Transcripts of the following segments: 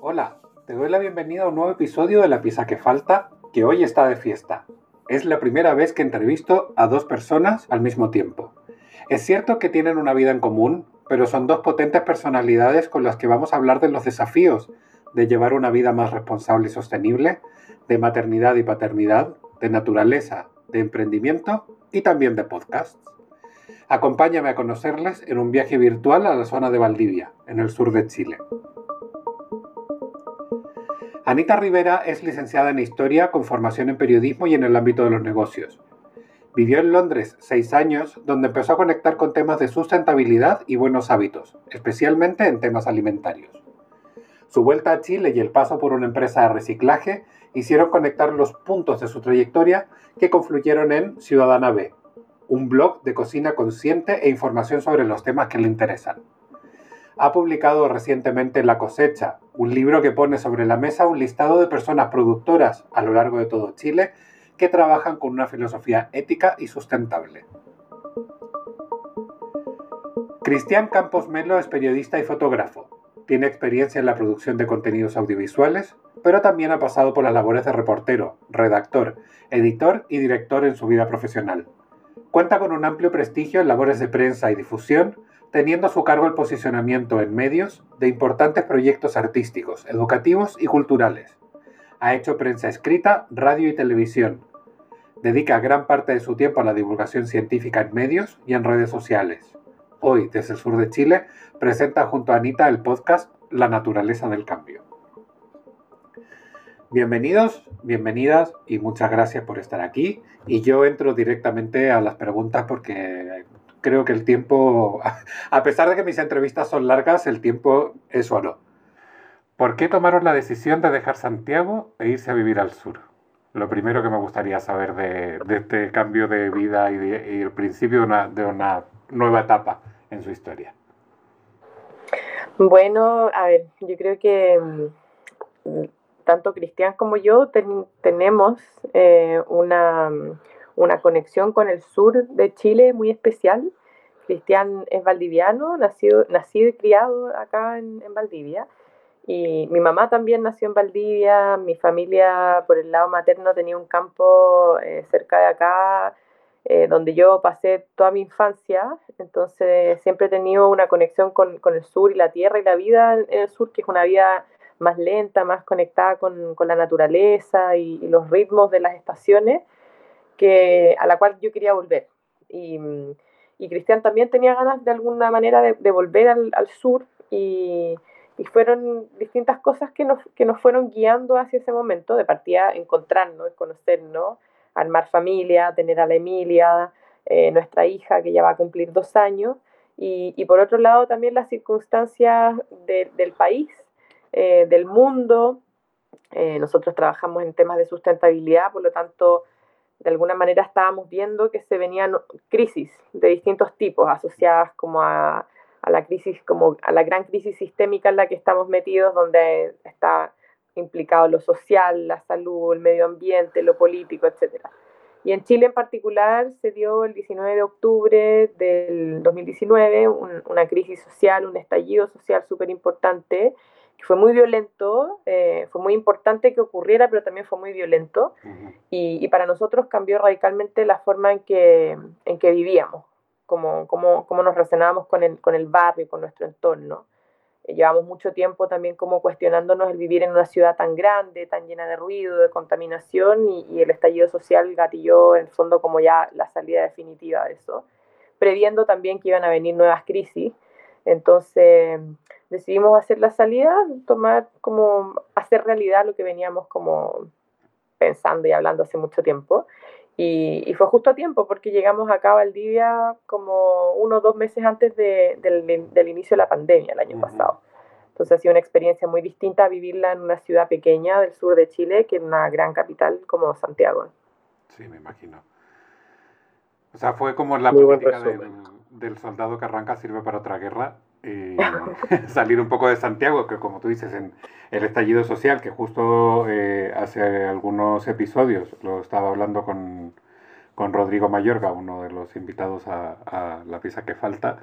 Hola, te doy la bienvenida a un nuevo episodio de La Pisa que Falta, que hoy está de fiesta. Es la primera vez que entrevisto a dos personas al mismo tiempo. Es cierto que tienen una vida en común, pero son dos potentes personalidades con las que vamos a hablar de los desafíos de llevar una vida más responsable y sostenible, de maternidad y paternidad, de naturaleza, de emprendimiento y también de podcasts. Acompáñame a conocerles en un viaje virtual a la zona de Valdivia, en el sur de Chile. Anita Rivera es licenciada en Historia con formación en periodismo y en el ámbito de los negocios. Vivió en Londres seis años, donde empezó a conectar con temas de sustentabilidad y buenos hábitos, especialmente en temas alimentarios. Su vuelta a Chile y el paso por una empresa de reciclaje hicieron conectar los puntos de su trayectoria que confluyeron en Ciudadana B, un blog de cocina consciente e información sobre los temas que le interesan. Ha publicado recientemente La cosecha, un libro que pone sobre la mesa un listado de personas productoras a lo largo de todo Chile que trabajan con una filosofía ética y sustentable. Cristian Campos Melo es periodista y fotógrafo. Tiene experiencia en la producción de contenidos audiovisuales, pero también ha pasado por las labores de reportero, redactor, editor y director en su vida profesional. Cuenta con un amplio prestigio en labores de prensa y difusión, teniendo a su cargo el posicionamiento en medios de importantes proyectos artísticos, educativos y culturales. Ha hecho prensa escrita, radio y televisión. Dedica gran parte de su tiempo a la divulgación científica en medios y en redes sociales. Hoy, desde el sur de Chile, presenta junto a Anita el podcast La naturaleza del cambio. Bienvenidos, bienvenidas y muchas gracias por estar aquí. Y yo entro directamente a las preguntas porque creo que el tiempo, a pesar de que mis entrevistas son largas, el tiempo es oro. ¿Por qué tomaron la decisión de dejar Santiago e irse a vivir al sur? Lo primero que me gustaría saber de, este cambio de vida y, el principio de una, de una nueva etapa en su historia. Bueno, a ver, yo creo que mm, tanto Cristian como yo tenemos eh, una, conexión con el sur de Chile muy especial. Cristian es valdiviano, nacido, nacido y criado acá en, Valdivia. Y mi mamá también nació en Valdivia, mi familia por el lado materno tenía un campo eh, cerca de acá, eh, donde yo pasé toda mi infancia, entonces siempre he tenido una conexión con, con, el sur y la tierra y la vida en el sur, que es una vida más lenta, más conectada con, con la naturaleza y, los ritmos de las estaciones, que, a la cual yo quería volver. Y, y Cristian también tenía ganas de alguna manera de, de volver al, sur y, fueron distintas cosas que nos, que nos fueron guiando hacia ese momento, de partida encontrarnos, conocernos, armar familia, tener a la Emilia, eh, nuestra hija que ya va a cumplir dos años, y, y por otro lado también las circunstancias del país eh, del mundo. Eh, nosotros trabajamos en temas de sustentabilidad, por lo tanto, de alguna manera estábamos viendo que se venían crisis de distintos tipos, asociadas como a, a la crisis, como a la gran crisis sistémica en la que estamos metidos, donde está implicado lo social, la salud, el medio ambiente, lo político, etc. Y en Chile en particular se dio el 19 de octubre del 2019 una crisis social, un estallido social súper importante fue muy violento, eh, fue muy importante que ocurriera, pero también fue muy violento. y, para nosotros cambió radicalmente la forma en que, en que vivíamos, cómo, cómo, cómo nos relacionábamos con el, con el barrio, con nuestro entorno. Eh, llevamos mucho tiempo también como cuestionándonos el vivir en una ciudad tan grande, tan llena de ruido, de contaminación, y, y el estallido social gatilló en el fondo como ya la salida definitiva de eso, previendo también que iban a venir nuevas crisis. Entonces decidimos hacer la salida, tomar como hacer realidad lo que veníamos como pensando y hablando hace mucho tiempo. Y, fue justo a tiempo porque llegamos acá a Valdivia como uno o dos meses antes del, del, inicio de la pandemia el año pasado. Entonces ha sido una experiencia muy distinta vivirla en una ciudad pequeña del sur de Chile que en una gran capital como Santiago. Sí, me imagino. O sea, fue como la política del soldado que arranca sirve para otra guerra eh, salir un poco de Santiago, que como tú dices, en el estallido social, que justo eh, hace algunos episodios lo estaba hablando con, con, Rodrigo Mayorga, uno de los invitados a, La Pisa que Falta,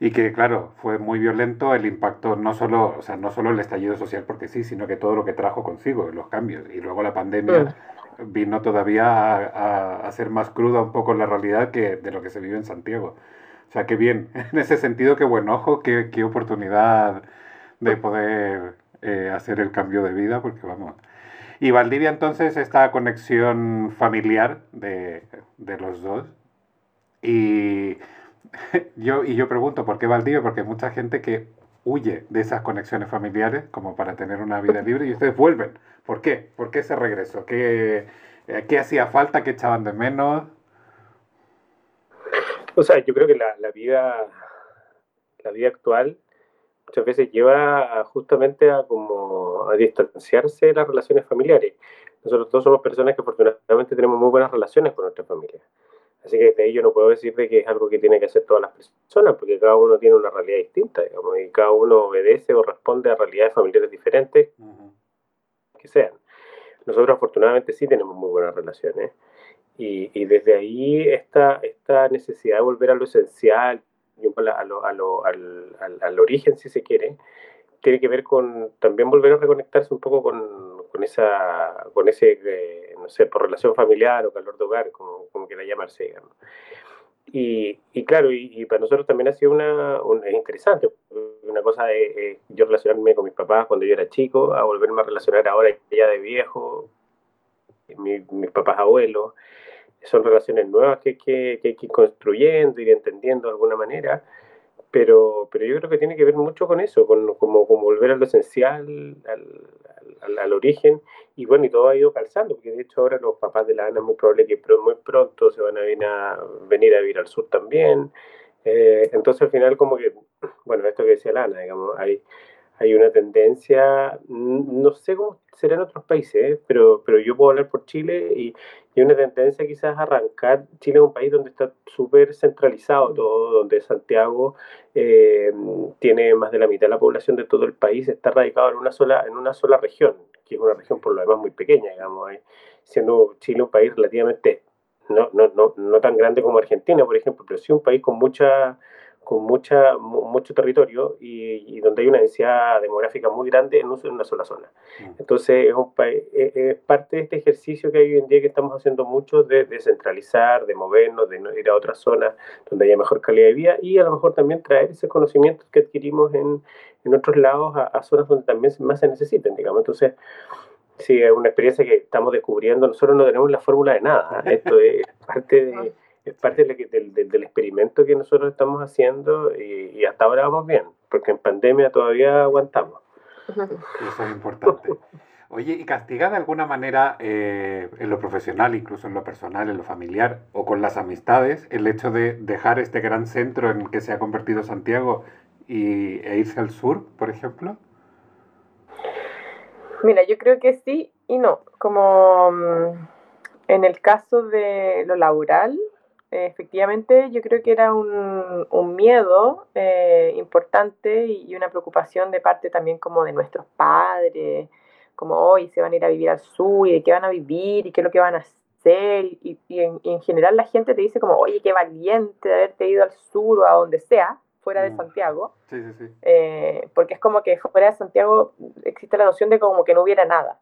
Y que, claro, fue muy violento el impacto, no solo, o sea, no solo el estallido social, porque sí, sino que todo lo que trajo consigo, los cambios. Y luego la pandemia mm. vino todavía a, a, ser más cruda un poco la realidad que de lo que se vive en Santiago. O sea, qué bien. En ese sentido, qué buen ojo, qué, qué oportunidad de poder eh, hacer el cambio de vida, porque vamos. Y Valdivia, entonces, esta conexión familiar de, de los dos. Y yo, y yo pregunto, ¿por qué Valdivia? Porque hay mucha gente que huye de esas conexiones familiares como para tener una vida libre y ustedes vuelven. ¿Por qué? ¿Por qué ese regreso? ¿Qué, eh, qué hacía falta? ¿Qué echaban de menos? O sea, yo creo que la, la vida, la vida actual muchas veces lleva justamente a como a distanciarse de las relaciones familiares. Nosotros todos somos personas que afortunadamente tenemos muy buenas relaciones con nuestra familia. Así que de ello no puedo decir que es algo que tiene que hacer todas las personas, porque cada uno tiene una realidad distinta, digamos, y cada uno obedece o responde a realidades familiares diferentes que sean. Nosotros afortunadamente sí tenemos muy buenas relaciones. Y, y desde ahí esta, esta necesidad de volver a lo esencial, a lo, a lo, al, al, al, origen, si se quiere, tiene que ver con también volver a reconectarse un poco con, con esa, con ese, eh, no sé, por relación familiar o calor de hogar, como, como quiera llamarse, digamos. Y, y claro, y, y, para nosotros también ha sido una, es interesante, una cosa de eh, yo relacionarme con mis papás cuando yo era chico, a volverme a relacionar ahora ya de viejo, mi, mis papás abuelos, son relaciones nuevas que, que, que hay que ir construyendo, ir entendiendo de alguna manera, pero, pero yo creo que tiene que ver mucho con eso, con como, volver a lo esencial, al, al, al, origen, y bueno, y todo ha ido calzando, porque de hecho ahora los papás de la Ana es muy probable que muy pronto se van a venir a, venir a vivir al sur también, eh, entonces al final como que, bueno, esto que decía la Ana, digamos, hay, hay una tendencia, no sé cómo será en otros países, ¿eh? pero, pero yo puedo hablar por Chile y, y una tendencia quizás a arrancar. Chile es un país donde está súper centralizado todo, donde Santiago eh, tiene más de la mitad de la población de todo el país, está radicado en una sola, en una sola región, que es una región por lo demás muy pequeña, digamos, ¿eh? siendo Chile un país relativamente, no, no, no, no tan grande como Argentina, por ejemplo, pero sí un país con mucha con mucha, mucho territorio y, y, donde hay una densidad demográfica muy grande en, una sola zona. Mm. Entonces, es, un, es, es, parte de este ejercicio que hay hoy en día que estamos haciendo mucho de descentralizar, de, movernos, de ir a otras zonas donde haya mejor calidad de vida y a lo mejor también traer ese conocimiento que adquirimos en, en otros lados a, a, zonas donde también más se necesiten, digamos. Entonces, sí, es una experiencia que estamos descubriendo. Nosotros no tenemos la fórmula de nada. Esto es parte de parte de del, del, del, experimento que nosotros estamos haciendo y, y, hasta ahora vamos bien, porque en pandemia todavía aguantamos. Eso es importante. Oye, ¿y castiga de alguna manera eh, en lo profesional, incluso en lo personal, en lo familiar o con las amistades, el hecho de dejar este gran centro en que se ha convertido Santiago y, e irse al sur, por ejemplo? Mira, yo creo que sí y no. Como mm, en el caso de lo laboral, efectivamente yo creo que era un, un miedo eh, importante y una preocupación de parte también como de nuestros padres, como hoy se van a ir a vivir al sur y de qué van a vivir y qué es lo que van a hacer y, y, en, y en, general la gente te dice como, oye, qué valiente de haberte ido al sur o a donde sea, fuera de mm. Santiago, sí, sí, sí. Eh, porque es como que fuera de Santiago existe la noción de como que no hubiera nada.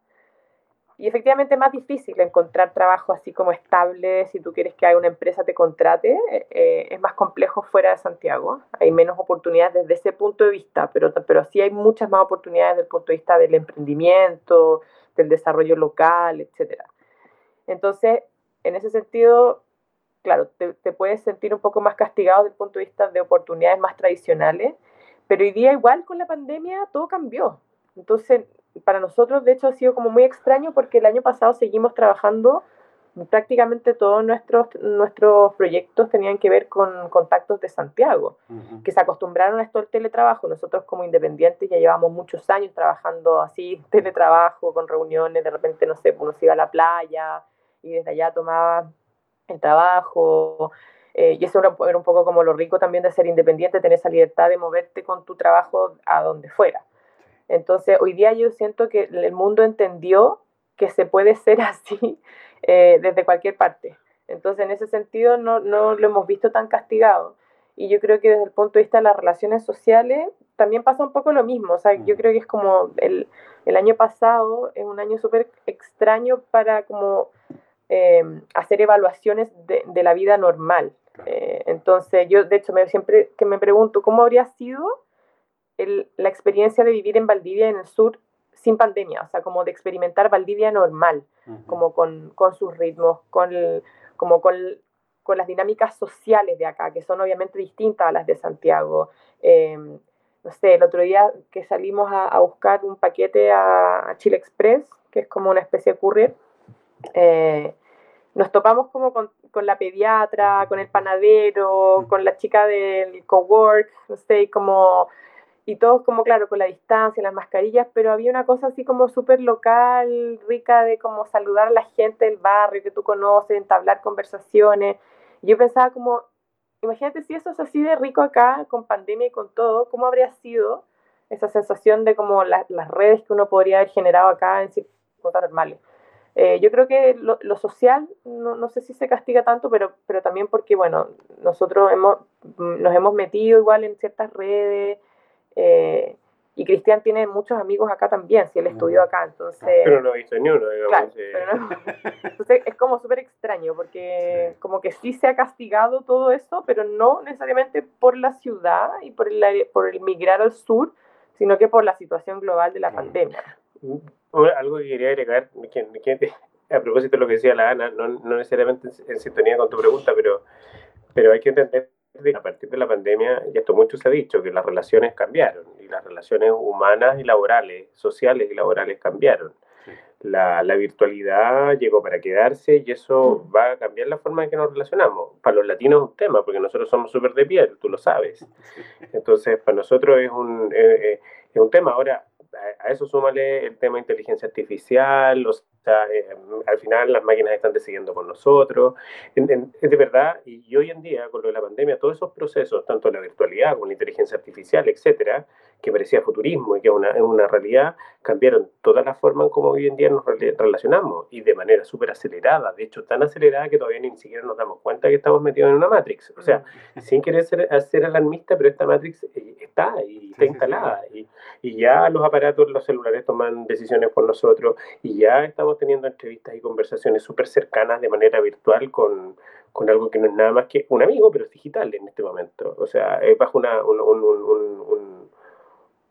Y efectivamente es más difícil encontrar trabajo así como estable, si tú quieres que una empresa te contrate, eh, es más complejo fuera de Santiago, hay menos oportunidades desde ese punto de vista, pero, pero sí hay muchas más oportunidades desde el punto de vista del emprendimiento, del desarrollo local, etc. Entonces, en ese sentido, claro, te, te puedes sentir un poco más castigado desde el punto de vista de oportunidades más tradicionales, pero hoy día igual con la pandemia todo cambió. Entonces, para nosotros, de hecho, ha sido como muy extraño porque el año pasado seguimos trabajando, prácticamente todos nuestros, nuestros proyectos tenían que ver con contactos de Santiago, uh -huh. que se acostumbraron a esto del teletrabajo. Nosotros como independientes ya llevamos muchos años trabajando así, teletrabajo, con reuniones, de repente, no sé, uno se iba a la playa y desde allá tomaba el trabajo. Eh, y eso era, era un poco como lo rico también de ser independiente, tener esa libertad de moverte con tu trabajo a donde fuera. Entonces, hoy día yo siento que el mundo entendió que se puede ser así eh, desde cualquier parte. Entonces, en ese sentido, no, no, lo hemos visto tan castigado. y yo creo que desde el punto de vista de las relaciones sociales también pasa un poco lo mismo. O sea, yo creo que es como el, el año pasado es un año súper extraño para como eh, hacer evaluaciones de, de, la vida normal. Eh, entonces, yo de hecho me, siempre que me pregunto cómo habría sido el, la experiencia de vivir en Valdivia en el sur sin pandemia, o sea, como de experimentar Valdivia normal, como con, con, sus ritmos, con, como con, con, las dinámicas sociales de acá, que son obviamente distintas a las de Santiago. Eh, no sé, el otro día que salimos a, buscar un paquete a, Chile Express, que es como una especie de courier, eh, nos topamos como con, con, la pediatra, con el panadero, con la chica del cowork, no sé, como y todos como claro con la distancia, las mascarillas, pero había una cosa así como súper local, rica de como saludar a la gente del barrio que tú conoces, entablar conversaciones. Yo pensaba como, imagínate si eso es así de rico acá, con pandemia y con todo, ¿cómo habría sido esa sensación de como las redes que uno podría haber generado acá en circunstancias normales? Eh, yo creo que lo, lo social, no, no, sé si se castiga tanto, pero, pero también porque, bueno, nosotros hemos, nos hemos metido igual en ciertas redes, eh, y Cristian tiene muchos amigos acá también, si él estudió acá, entonces... Pero no ha visto ni uno, digamos. entonces es como súper extraño, porque como que sí se ha castigado todo eso, pero no necesariamente por la ciudad y por el, por el migrar al sur, sino que por la situación global de la pandemia. Algo que quería agregar, que, a propósito de lo que decía la Ana, no, no necesariamente en, sintonía con tu pregunta, pero, pero hay que entender a partir de la pandemia, y esto mucho se ha dicho, que las relaciones cambiaron, y las relaciones humanas y laborales, sociales y laborales cambiaron. La, la, virtualidad llegó para quedarse y eso va a cambiar la forma en que nos relacionamos. Para los latinos es un tema, porque nosotros somos súper de piel, tú lo sabes. Entonces, para nosotros es un, eh, eh, es un tema. Ahora, a eso súmale el tema de inteligencia artificial, los eh, al final las máquinas están decidiendo por nosotros. Es de verdad, y hoy en día, con lo de la pandemia, todos esos procesos, tanto la virtualidad como la inteligencia artificial, etcétera, que parecía futurismo y que es una, una realidad, cambiaron toda la forma en cómo hoy en día nos relacionamos y de manera súper acelerada, de hecho tan acelerada que todavía ni siquiera nos damos cuenta que estamos metidos en una Matrix. O sea, sin querer ser, ser alarmista, pero esta Matrix eh, está y está instalada y, y ya los aparatos, los celulares toman decisiones por nosotros y ya estamos teniendo entrevistas y conversaciones súper cercanas de manera virtual con, con, algo que no es nada más que un amigo, pero es digital en este momento. O sea, es bajo una,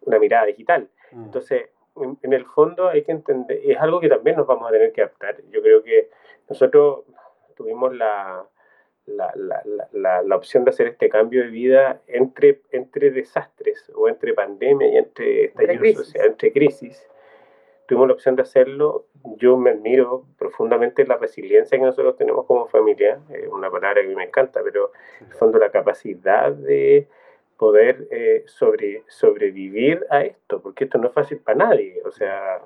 una mirada digital. Mm. Entonces, en, el fondo hay que entender, es algo que también nos vamos a tener que adaptar. Yo creo que nosotros tuvimos la, la, la, la, opción de hacer este cambio de vida entre, entre desastres o entre pandemia y entre estallido social, entre crisis tuvimos la opción de hacerlo. Yo me admiro profundamente la resiliencia que nosotros tenemos como familia, es una palabra que me encanta, pero en el fondo la capacidad de poder eh, sobre, sobrevivir a esto, porque esto no es fácil para nadie. O sea,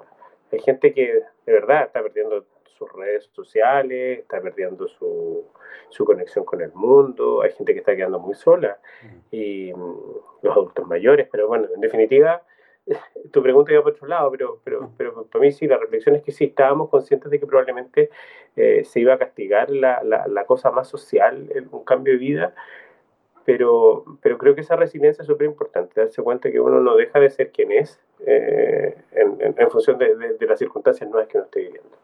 hay gente que de verdad está perdiendo sus redes sociales, está perdiendo su, su conexión con el mundo, hay gente que está quedando muy sola, y mm, los adultos mayores, pero bueno, en definitiva, tu pregunta iba por otro lado, pero, pero, pero para mí sí, la reflexión es que sí, estábamos conscientes de que probablemente eh, se iba a castigar la, la, la, cosa más social, un cambio de vida, pero, pero creo que esa resiliencia es súper importante, darse cuenta que uno no deja de ser quien es eh, en, en, función de, de, las circunstancias nuevas que uno esté viviendo.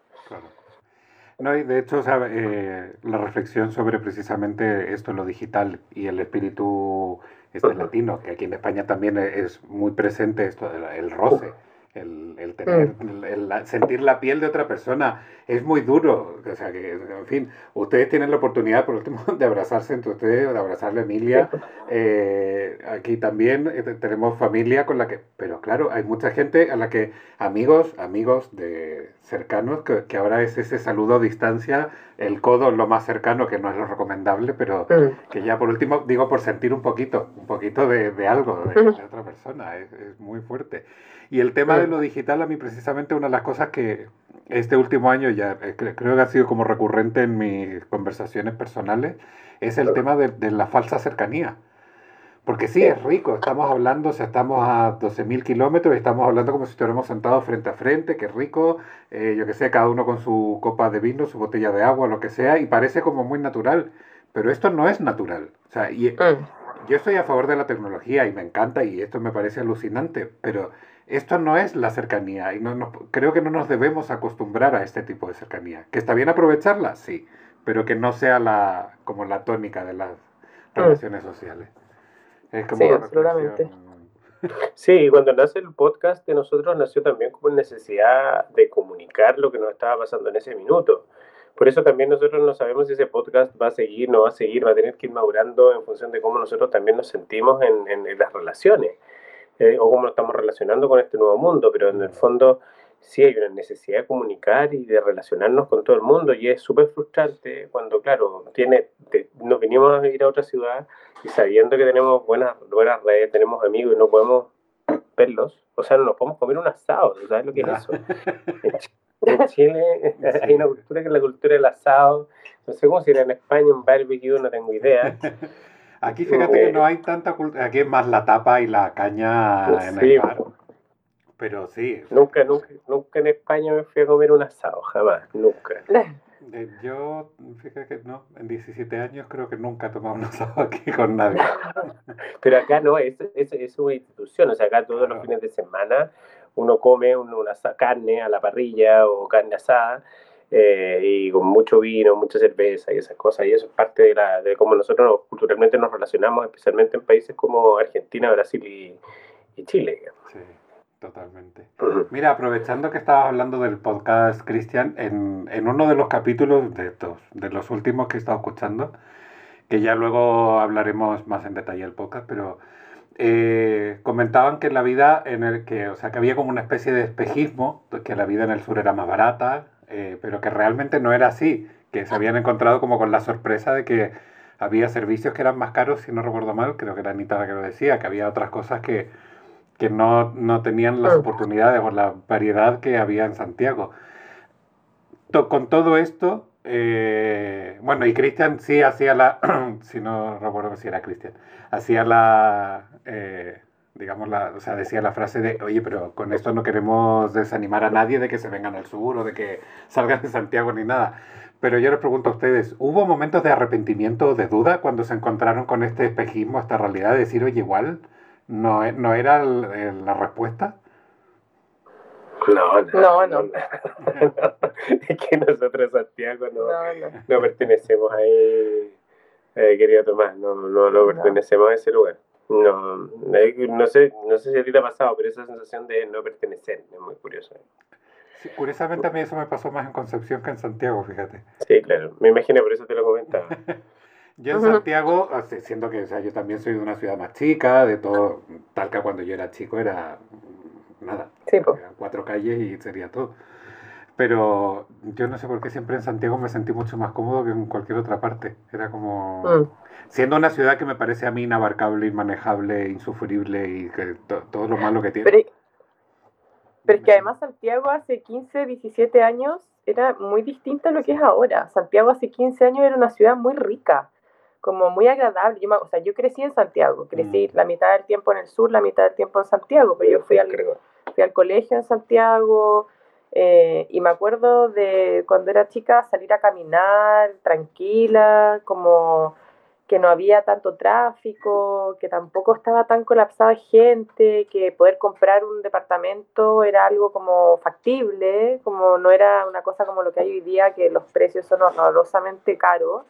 No, y de hecho, eh, la reflexión sobre precisamente esto, lo digital y el espíritu este latino, que aquí en España también es muy presente esto, el, roce, el, el tener, mm. el, sentir la piel de otra persona, es muy duro. O sea, que, en fin, ustedes tienen la oportunidad, por último, de abrazarse entre ustedes, de abrazarle a Emilia. Eh, aquí también eh, tenemos familia con la que, pero claro, hay mucha gente a la que, amigos, amigos de cercanos, que, que ahora es ese saludo a distancia, el codo lo más cercano, que no es lo recomendable, pero mm. que ya por último, digo, por sentir un poquito, un poquito de, de algo de, de, otra persona, es, es muy fuerte. Y el tema de lo digital, a mí precisamente una de las cosas que este último año ya eh, creo que ha sido como recurrente en mis conversaciones personales, es el tema de, la falsa cercanía. Porque sí, es rico, estamos hablando, o sea, estamos a 12.000 kilómetros y estamos hablando como si estuviéramos sentados frente a frente, que rico, eh, yo que sé, cada uno con su copa de vino, su botella de agua, lo que sea, y parece como muy natural, pero esto no es natural. O sea, y, mm yo estoy a favor de la tecnología y me encanta y esto me parece alucinante, pero esto no es la cercanía y no, creo que no nos debemos acostumbrar a este tipo de cercanía. Que está bien aprovecharla, sí, pero que no sea la como la tónica de las mm. relaciones sociales. Es como sí, absolutamente. Sí, cuando nace el podcast de nosotros nació también como necesidad de comunicar lo que nos estaba pasando en ese minuto. Por eso también nosotros no sabemos si ese podcast va a seguir, no va a seguir, va a tener que ir madurando en función de cómo nosotros también nos sentimos en, en, las relaciones eh, o cómo nos estamos relacionando con este nuevo mundo. Pero en el fondo sí hay una necesidad de comunicar y de relacionarnos con todo el mundo y es súper frustrante cuando, claro, tiene, nos venimos a ir a otra ciudad y sabiendo que tenemos buenas, buenas redes, tenemos amigos y no podemos verlos, o sea, no nos podemos comer un asado, ¿sabes lo que es eso? En Chile hay una cultura que es la cultura del asado. No sé cómo será en España un barbecue, no tengo idea. Aquí fíjate que no hay tanta cultura, aquí es más la tapa y la caña en el bar. Pero sí. Nunca, nunca, nunca en España me fui a comer un asado, jamás, nunca. Yo, fíjate que no, en 17 años creo que nunca he tomado un asado aquí con nadie. Pero acá no, es, es, es una institución, o sea, acá todos los fines de semana uno come una carne a la parrilla o carne asada eh, y con mucho vino, mucha cerveza y esas cosas, y eso es parte de, la, de cómo nosotros culturalmente nos relacionamos, especialmente en países como Argentina, Brasil y, y Chile. Sí, totalmente. Mira, aprovechando que estabas hablando del podcast, Cristian, en, en uno de los capítulos de, estos, de los últimos que he estado escuchando, que ya luego hablaremos más en detalle del podcast, pero eh, comentaban que la vida en el que, o sea, que había como una especie de espejismo, que la vida en el sur era más barata, eh, pero que realmente no era así, que se habían encontrado como con la sorpresa de que había servicios que eran más caros, si no recuerdo mal, creo que era Anita la que lo decía, que había otras cosas que, que no, no, tenían las oportunidades o la variedad que había en Santiago. con todo esto, eh, bueno, y Cristian sí hacía la, si no recuerdo si era Cristian, hacía la, eh, digamos, la, o sea, decía la frase de, oye, pero con esto no queremos desanimar a nadie de que se vengan al sur o de que salgan de Santiago ni nada. Pero yo les pregunto a ustedes, ¿hubo momentos de arrepentimiento o de duda cuando se encontraron con este espejismo, esta realidad de decir, oye, igual no, no era la respuesta? No, no, no. es que nosotros, Santiago, no, no, pertenecemos ahí, eh, querido Tomás, no, no, no pertenecemos a ese lugar. No, no sé, no sé si a ti te ha pasado, pero esa sensación de no pertenecer es muy curiosa. curiosamente a mí eso me pasó más en Concepción que en Santiago, fíjate. Sí, claro, me imagino, por eso te lo comentaba. yo en Santiago, siendo que o sea, yo también soy de una ciudad más chica, de todo, tal que cuando yo era chico era nada, sí, cuatro calles y sería todo. Pero yo no sé por qué siempre en Santiago me sentí mucho más cómodo que en cualquier otra parte. Era como... Mm. Siendo una ciudad que me parece a mí inabarcable, inmanejable, insufrible y que todo lo malo que tiene. Pero, pero es que además Santiago hace 15, 17 años era muy distinta a lo que es ahora. Santiago hace 15 años era una ciudad muy rica, como muy agradable. Yo, o sea, yo crecí en Santiago, crecí mm. la mitad del tiempo en el sur, la mitad del tiempo en Santiago, pero yo fui al, fui al colegio en Santiago, eh, y me acuerdo de cuando era chica salir a caminar tranquila, como que no había tanto tráfico, que tampoco estaba tan colapsada gente, que poder comprar un departamento era algo como factible, como no era una cosa como lo que hay hoy día, que los precios son horrorosamente caros.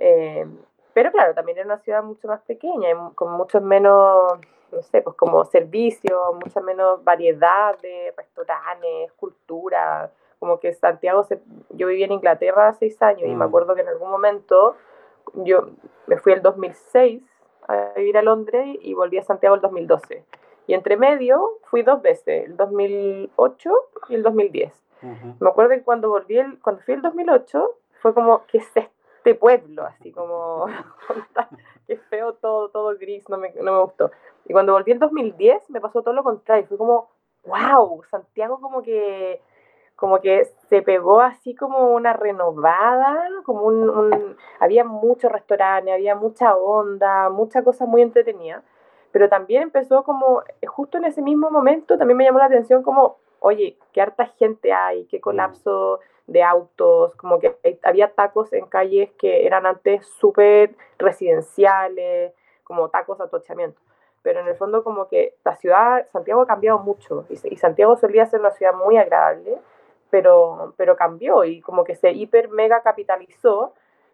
Eh, pero claro, también era una ciudad mucho más pequeña, con muchos menos no sé, pues como servicios, mucha menos variedad de restaurantes, cultura, como que Santiago, se, yo viví en Inglaterra hace seis años y me mm. acuerdo que en algún momento yo me fui el 2006 a vivir a Londres y volví a Santiago el 2012. Y entre medio fui dos veces, el 2008 y el 2010. Me acuerdo que cuando volví, el, cuando fui el 2008, fue como, ¿qué es este pueblo? Así como, qué feo todo, todo gris, no me, no me gustó. Y cuando volví en 2010 me pasó todo lo contrario, fue como, wow, Santiago como que como que se pegó así como una renovada, como un, había muchos restaurantes, había mucha onda, mucha cosa muy entretenida, pero también empezó como, justo en ese mismo momento, también me llamó la atención como, oye, qué harta gente hay, qué colapso de autos, como que había tacos en calles que eran antes súper residenciales, como tacos, atochamiento. Pero en el fondo como que la ciudad, Santiago ha cambiado mucho y, Santiago solía ser una ciudad muy agradable, pero, pero cambió y como que se hiper mega capitalizó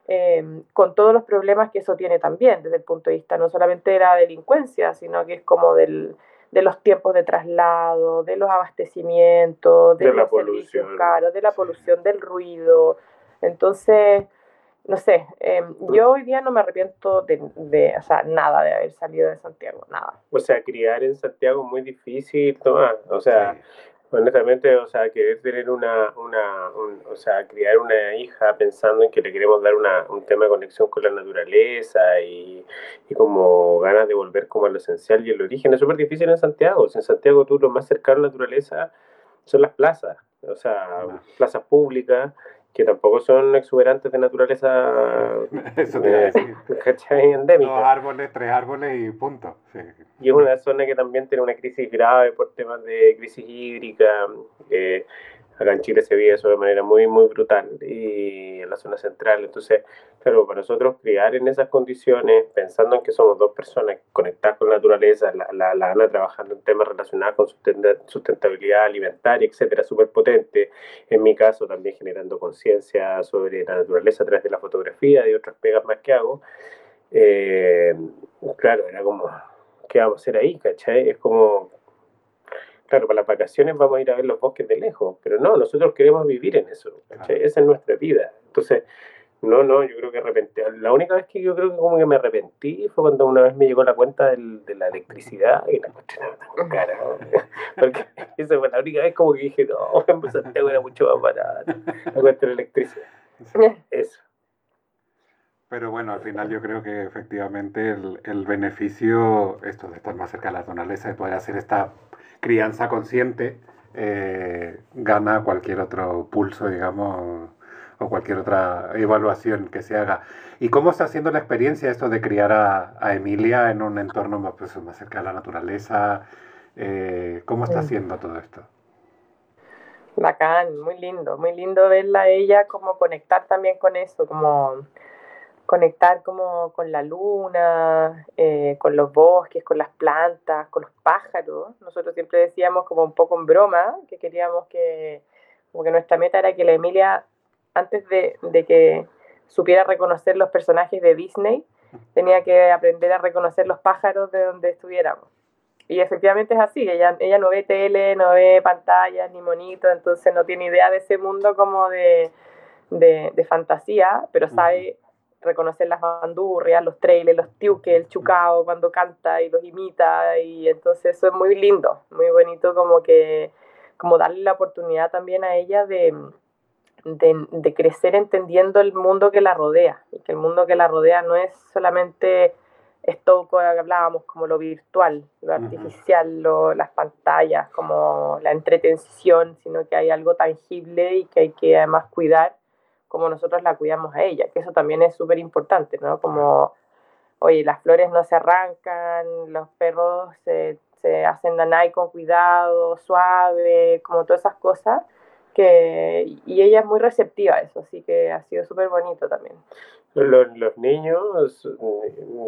eh, con todos los problemas que eso tiene también desde el punto de vista no solamente de la delincuencia, sino que es como del, de los tiempos de traslado, de los abastecimientos, de, los servicios caros, de la polución, del ruido. Entonces, no sé, eh, yo hoy día no me arrepiento de, de, o sea, nada de haber salido de Santiago, nada. O sea, criar en Santiago es muy difícil, Tomás. O sea, honestamente, o sea, querer tener una, una o sea, criar una hija pensando en que le queremos dar una, un tema de conexión con la naturaleza y, y como ganas de volver como a lo esencial y el origen, es súper difícil en Santiago. en Santiago tú lo más cercano a la naturaleza son las plazas, o sea, plazas públicas que tampoco son exuberantes de naturaleza Eso te ¿cachai? endémica. Dos árboles, tres árboles y punto. Y es una zona que también tiene una crisis grave por temas de crisis hídrica. Eh, acá en Chile se vive eso de manera muy, muy brutal y en la zona central. Entonces, claro, para nosotros criar en esas condiciones, pensando en que somos dos personas conectadas con la naturaleza, la, la, la Ana trabajando en temas relacionados con sustentabilidad alimentaria, etcétera, súper potente. En mi caso, también generando conciencia sobre la naturaleza a través de la fotografía y otras pegas más que hago. Eh, claro, era como, ¿qué vamos a hacer ahí? ¿cachai? Es como claro, para las vacaciones vamos a ir a ver los bosques de lejos, pero no, nosotros queremos vivir en eso, esa es nuestra vida. Entonces, no, no, yo creo que arrepentí. La única vez que yo creo que como que me arrepentí fue cuando una vez me llegó la cuenta del, de la electricidad y la cuestión era tan cara. Porque esa fue la única vez como que dije, no, en Santiago era mucho más barato la cuenta de la electricidad. Eso. Pero bueno, al final yo creo que efectivamente el, el beneficio, esto de estar más cerca de la naturaleza, de poder hacer esta crianza consciente eh, gana cualquier otro pulso, digamos, o cualquier otra evaluación que se haga. ¿Y cómo está haciendo la experiencia esto de criar a, Emilia en un entorno más, pues, más cerca de la naturaleza? Eh, ¿Cómo está haciendo todo esto? Bacán, muy lindo, muy lindo verla a ella, como conectar también con eso, como conectar como con la luna, eh, con los bosques, con las plantas, con los pájaros. Nosotros siempre decíamos como un poco en broma que queríamos que, como que nuestra meta era que la Emilia, antes de, de que supiera reconocer los personajes de Disney, tenía que aprender a reconocer los pájaros de donde estuviéramos. Y efectivamente es así, ella, ella no ve tele, no ve pantallas ni monitos, entonces no tiene idea de ese mundo como de, de, de fantasía, pero sabe reconocer las bandurrias, los trailers, los tiuques, el chucao cuando canta y los imita y entonces eso es muy lindo, muy bonito como que como darle la oportunidad también a ella de, de, de, crecer entendiendo el mundo que la rodea y que el mundo que la rodea no es solamente esto que hablábamos como lo virtual, lo artificial, lo, las pantallas, como la entretención, sino que hay algo tangible y que hay que además cuidar como nosotros la cuidamos a ella, que eso también es súper importante, ¿no? Como, oye, las flores no se arrancan, los perros se, se hacen nanay con cuidado, suave, como todas esas cosas, que, y ella es muy receptiva a eso, así que ha sido súper bonito también. Los, los, niños,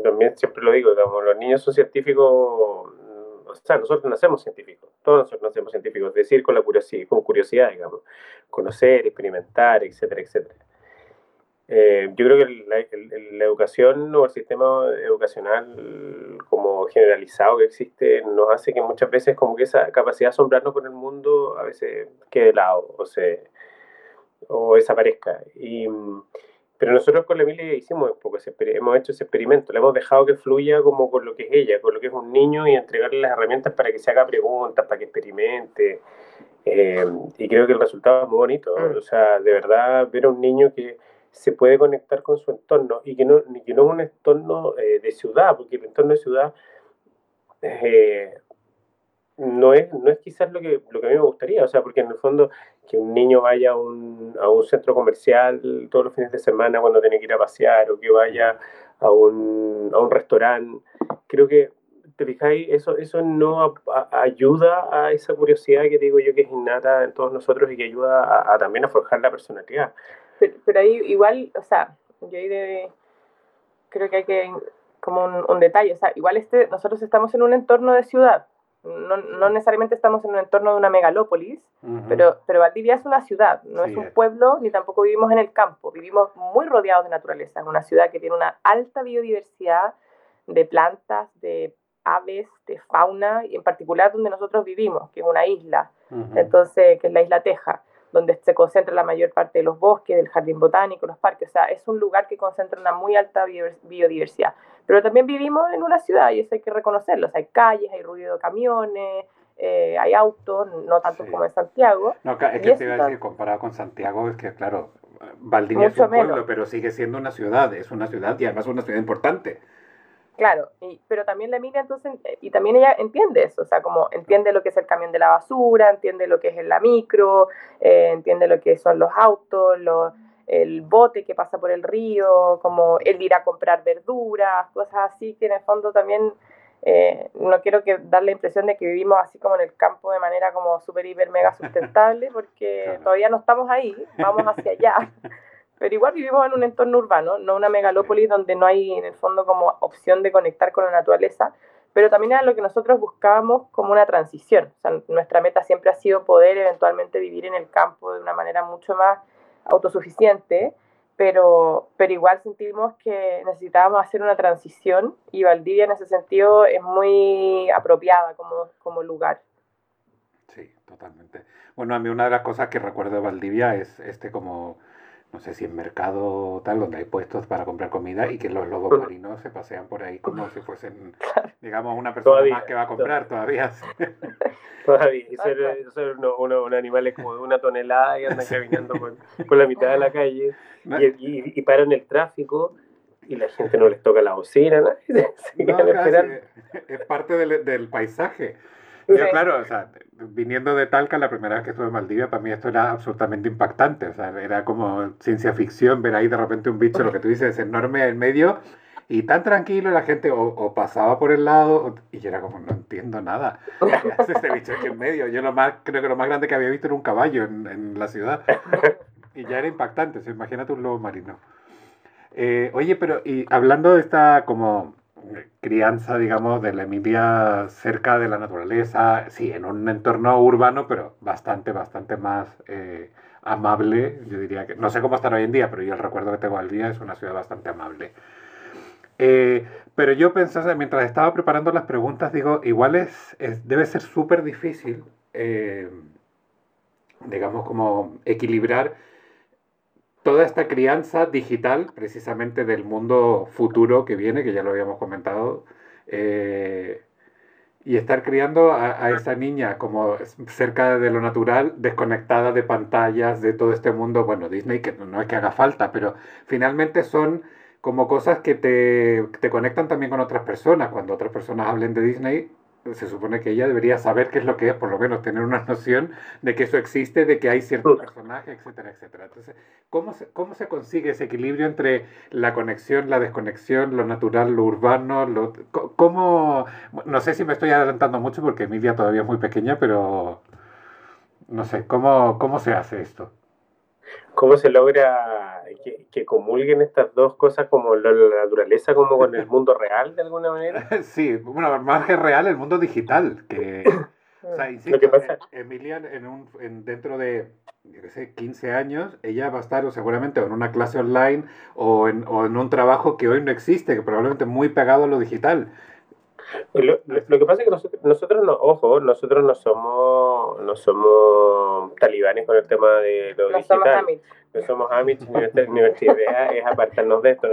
también siempre lo digo, digamos, los niños son científicos o sea, nosotros nacemos científicos, todos nosotros nacemos científicos, es decir, con, la curiosidad, con curiosidad, digamos, conocer, experimentar, etcétera, etcétera. Eh, yo creo que la, la, educación o el sistema educacional como generalizado que existe nos hace que muchas veces como que esa capacidad de asombrarnos con el mundo a veces quede de lado o, se, o desaparezca. Y, pero nosotros con la Emilia hicimos un poco ese, hemos hecho ese experimento, le hemos dejado que fluya como con lo que es ella, con lo que es un niño y entregarle las herramientas para que se haga preguntas, para que experimente. Eh, y creo que el resultado es muy bonito. Mm. O sea, de verdad, ver a un niño que se puede conectar con su entorno y que no, que no es un entorno eh, de ciudad, porque el entorno de ciudad eh, no es, no es quizás lo que, lo que a mí me gustaría, o sea, porque en el fondo que un niño vaya a un, a un centro comercial todos los fines de semana cuando tiene que ir a pasear o que vaya a un, a un restaurante, creo que, te fijáis, eso, eso no ayuda a esa curiosidad que digo yo que es innata en todos nosotros y que ayuda a, también a forjar la personalidad. Pero, ahí igual, o sea, yo ahí creo que hay que como un, detalle. O sea, igual este, nosotros estamos en un entorno de ciudad, no, no necesariamente estamos en un entorno de una megalópolis, pero, pero Valdivia es una ciudad, no es un pueblo, ni tampoco vivimos en el campo, vivimos muy rodeados de naturaleza, es una ciudad que tiene una alta biodiversidad de plantas, de aves, de fauna, y en particular donde nosotros vivimos, que es una isla, entonces, que es la isla Teja donde se concentra la mayor parte de los bosques, del jardín botánico, los parques. O sea, es un lugar que concentra una muy alta biodiversidad. Pero también vivimos en una ciudad y eso hay que reconocerlo. hay calles, hay ruido de camiones, eh, hay autos, no tanto como en Santiago. No, es que te iba a decir, comparado con Santiago, es que claro, Valdivia es un pueblo, pero sigue siendo una ciudad, es una ciudad y además una ciudad importante. Claro, y, pero también la Emilia entonces, eh, y también ella entiende eso, o sea, como entiende lo que es el camión de la basura, entiende lo que es la micro, eh, entiende lo que son los autos, el bote que pasa por el río, como él ir a comprar verduras, cosas así, que en el fondo también eh, no quiero que dar la impresión de que vivimos así como en el campo de manera como súper, hiper, mega sustentable, porque todavía no estamos ahí, vamos hacia allá. pero igual vivimos en un entorno urbano, no una megalópolis donde no hay en el fondo como opción de conectar con la naturaleza, pero también era lo que nosotros buscábamos como una transición. O sea, nuestra meta siempre ha sido poder eventualmente vivir en el campo de una manera mucho más autosuficiente, pero, pero igual sentimos que necesitábamos hacer una transición y Valdivia en ese sentido es muy apropiada como, como lugar. Sí, totalmente. Bueno, a mí una de las cosas que recuerdo de Valdivia es este como no sé si en mercado tal, donde hay puestos para comprar comida y que los lobos marinos se pasean por ahí como si fuesen, digamos, una persona más que va a comprar todavía. Todavía, y son, unos, animales como de una tonelada y andan caminando por, la mitad de la calle y, y, paran el tráfico y la gente no les toca la bocina, ¿no? es parte del, del paisaje. Yo, claro, o sea, viniendo de Talca, la primera vez que estuve en Maldivia, para mí esto era absolutamente impactante. O sea, era como ciencia ficción ver ahí de repente un bicho, lo que tú dices, enorme en medio y tan tranquilo la gente o, pasaba por el lado y yo era como, no entiendo nada. ¿Qué hace este bicho aquí en medio? Yo lo más, creo que lo más grande que había visto era un caballo en, en la ciudad. Y ya era impactante, o imagínate un lobo marino. Eh, oye, pero y hablando de esta como crianza, digamos, de la Emilia cerca de la naturaleza, sí, en un entorno urbano, pero bastante, bastante más eh, amable, yo diría que, no sé cómo están hoy en día, pero yo el recuerdo que tengo al día es una ciudad bastante amable. Eh, pero yo pensaba, mientras estaba preparando las preguntas, digo, igual es, debe ser súper difícil, eh, digamos, como equilibrar toda esta crianza digital, precisamente del mundo futuro que viene, que ya lo habíamos comentado, eh, y estar criando a, esa niña como cerca de lo natural, desconectada de pantallas, de todo este mundo, bueno, Disney, que no es que haga falta, pero finalmente son como cosas que te, te conectan también con otras personas. Cuando otras personas hablen de Disney, se supone que ella debería saber qué es lo que es, por lo menos tener una noción de que eso existe, de que hay ciertos personajes, etcétera, etcétera. Entonces, ¿cómo se, ¿cómo se consigue ese equilibrio entre la conexión, la desconexión, lo natural, lo urbano? Lo, ¿Cómo? No sé si me estoy adelantando mucho porque Emilia todavía es muy pequeña, pero no sé, ¿cómo, cómo se hace esto? ¿Cómo se logra que, comulguen estas dos cosas como la, naturaleza como con el mundo real de alguna manera? Sí, bueno, más que real, el mundo digital. Que, o sea, insisto, Emilia en un, en, dentro de yo sé, 15 años, ella va a estar seguramente en una clase online o en, o en un trabajo que hoy no existe, que probablemente muy pegado a lo digital. Lo, lo, que pasa es que nosotros, nosotros no, ojo, nosotros no somos, no somos talibanes con el tema de lo no digital. Somos no somos Amish, nuestra, nuestra idea es apartarnos de esto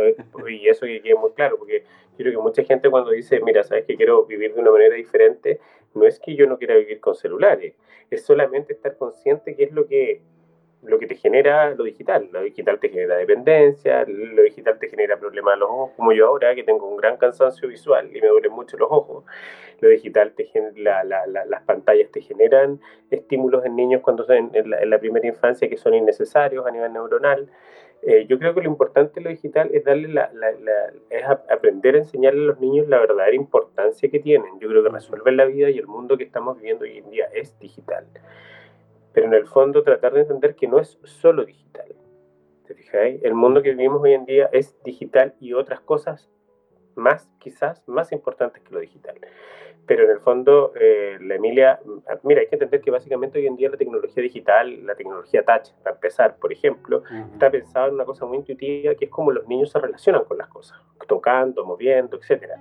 y eso que quede muy claro, porque quiero que mucha gente cuando dice, mira, sabes que quiero vivir de una manera diferente, no es que yo no quiera vivir con celulares, es solamente estar consciente que es lo que lo que te genera lo digital. Lo digital te genera dependencia, lo digital te genera problemas a los ojos, como yo ahora, que tengo un gran cansancio visual y me duelen mucho los ojos. Lo digital, te genera, las pantallas te generan estímulos en niños cuando son en, la, primera infancia que son innecesarios a nivel neuronal. Eh, yo creo que lo importante de lo digital es darle la, es aprender a enseñarle a los niños la verdadera importancia que tienen. Yo creo que resuelven la vida y el mundo que estamos viviendo hoy en día es digital pero en el fondo tratar de entender que no es solo digital. ¿Te fijáis? El mundo que vivimos hoy en día es digital y otras cosas más, quizás, más importantes que lo digital. Pero en el fondo, eh, la Emilia, mira, hay que entender que básicamente hoy en día la tecnología digital, la tecnología touch, para empezar, por ejemplo, está pensada en una cosa muy intuitiva que es como los niños se relacionan con las cosas, tocando, moviendo, etcétera.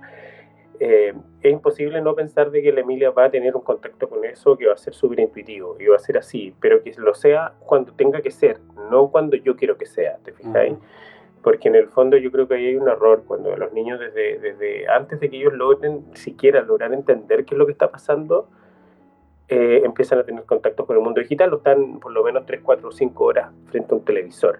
Eh, es imposible no pensar de que la Emilia va a tener un contacto con eso que va a ser súper intuitivo y va a ser así, pero que lo sea cuando tenga que ser, no cuando yo quiero que sea, ¿te fijáis? Porque en el fondo yo creo que ahí hay un error cuando los niños desde, desde antes de que ellos logren siquiera lograr entender qué es lo que está pasando, eh, empiezan a tener contactos con el mundo digital o están por lo menos 3, 4 o 5 horas frente a un televisor.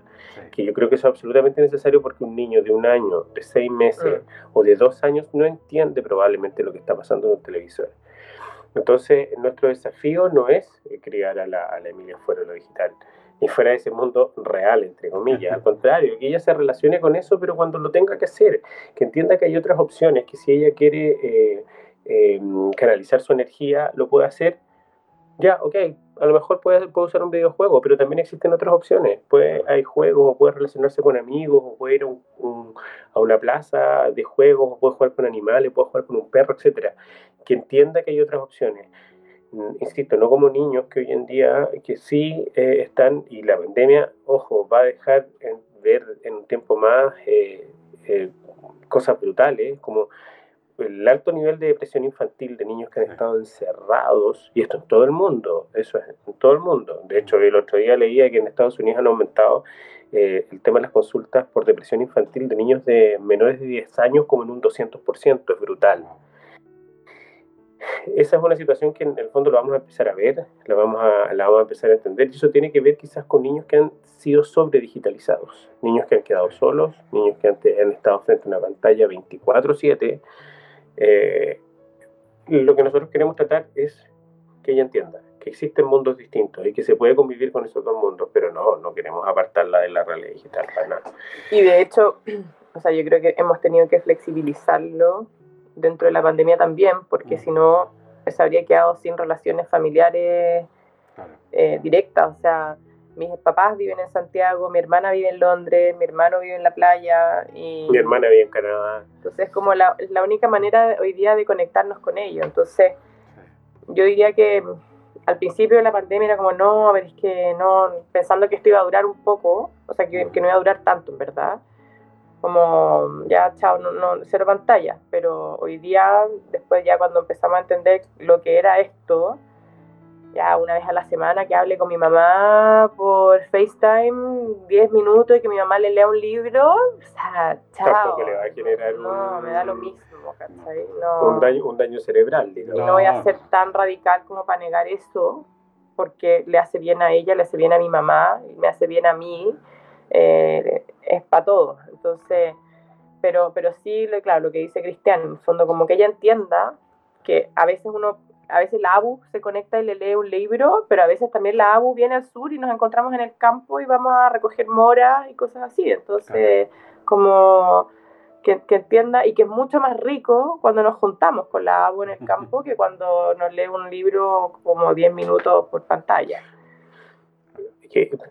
Que yo creo que eso es absolutamente necesario porque un niño de un año, de 6 meses mm. o de 2 años no entiende probablemente lo que está pasando en un televisor. Entonces, nuestro desafío no es criar a la, a la Emilia fuera de lo digital, ni fuera de ese mundo real, entre comillas. Al contrario, que ella se relacione con eso, pero cuando lo tenga que hacer, que entienda que hay otras opciones, que si ella quiere eh, eh, canalizar su energía, lo puede hacer. Ya, ok, a lo mejor puede, puede usar un videojuego, pero también existen otras opciones. Puede, hay juegos, o puede relacionarse con amigos, o puede ir a, una plaza de juegos, o puede jugar con animales, puede jugar con un perro, etc. Que entienda que hay otras opciones. Mm, insisto, no como niños que hoy en día, que sí eh, están, y la pandemia, ojo, va a dejar ver en un tiempo más eh, eh, cosas brutales, como el alto nivel de depresión infantil de niños que han estado encerrados, y esto en todo el mundo, eso es en todo el mundo. De hecho, el otro día leía que en Estados Unidos han aumentado el tema de las consultas por depresión infantil de niños de menores de 10 años como en un 200%, es brutal esa es una situación que en el fondo lo vamos a empezar a ver, la vamos a, la vamos a empezar a entender, y eso tiene que ver quizás con niños que han sido sobre digitalizados, niños que han quedado solos, niños que han, han estado frente a una pantalla 24/7. Eh, lo que nosotros queremos tratar es que ella entienda que existen mundos distintos y que se puede convivir con esos dos mundos, pero no, no queremos apartarla de la realidad digital para nada. Y de hecho, o sea, yo creo que hemos tenido que flexibilizarlo dentro de la pandemia también, porque si no, se habría quedado sin relaciones familiares eh, directas. O sea, mis papás viven en Santiago, mi hermana vive en Londres, mi hermano vive en la playa. Y, mi hermana vive en Canadá. Entonces, es como la, la única manera hoy día de conectarnos con ellos. Entonces, yo diría que al principio de la pandemia era como, no, a ver, es que no, pensando que esto iba a durar un poco, o sea, que, que no iba a durar tanto, en verdad como ya, chao, no, no, cero pantalla, pero hoy día, después ya cuando empezamos a entender lo que era esto, ya una vez a la semana que hable con mi mamá por FaceTime 10 minutos y que mi mamá le lea un libro, o sea, chao. le va a generar no, me da lo mismo, ¿cachai? No, un, daño, un daño cerebral, digamos. Y no voy a ser tan radical como para negar eso, porque le hace bien a ella, le hace bien a mi mamá, y me hace bien a mí, eh, es para todos. Entonces, pero, pero sí, claro, lo que dice Cristian, en el fondo, como que ella entienda que a veces uno, a veces la ABU se conecta y le lee un libro, pero a veces también la ABU viene al sur y nos encontramos en el campo y vamos a recoger moras y cosas así. Entonces, como que, que, entienda y que es mucho más rico cuando nos juntamos con la ABU en el campo que cuando nos lee un libro como 10 minutos por pantalla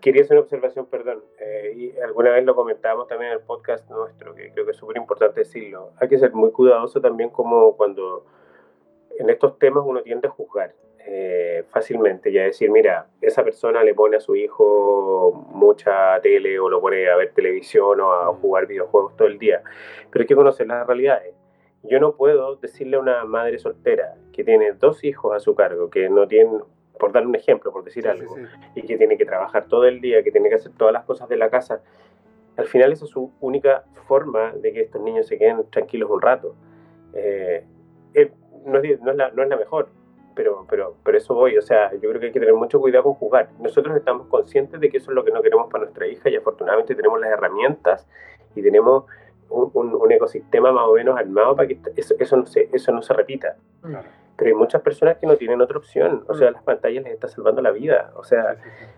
quería hacer una observación, perdón, eh, y alguna vez lo comentábamos también en el podcast nuestro, que creo que es súper importante decirlo. Hay que ser muy cuidadoso también como cuando en estos temas uno tiende a juzgar eh, fácilmente y a decir, mira, esa persona le pone a su hijo mucha tele o lo pone a ver televisión o a mm. jugar videojuegos todo el día. Pero hay que conocer las realidades. Yo no puedo decirle a una madre soltera que tiene dos hijos a su cargo, que no tiene por dar un ejemplo, por decir algo, y que tiene que trabajar todo el día, que tiene que hacer todas las cosas de la casa, al final esa es su única forma de que estos niños se queden tranquilos un rato. Eh, eh, no, es, no, es la, no, es, la, mejor, pero, pero, pero eso voy, o sea, yo creo que hay que tener mucho cuidado con jugar. Nosotros estamos conscientes de que eso es lo que no queremos para nuestra hija y afortunadamente tenemos las herramientas y tenemos un, un, ecosistema más o menos armado para que eso, eso, no, se, eso no se repita. Claro pero hay muchas personas que no tienen otra opción. O sea, mm. las pantallas les están salvando la vida. O sea,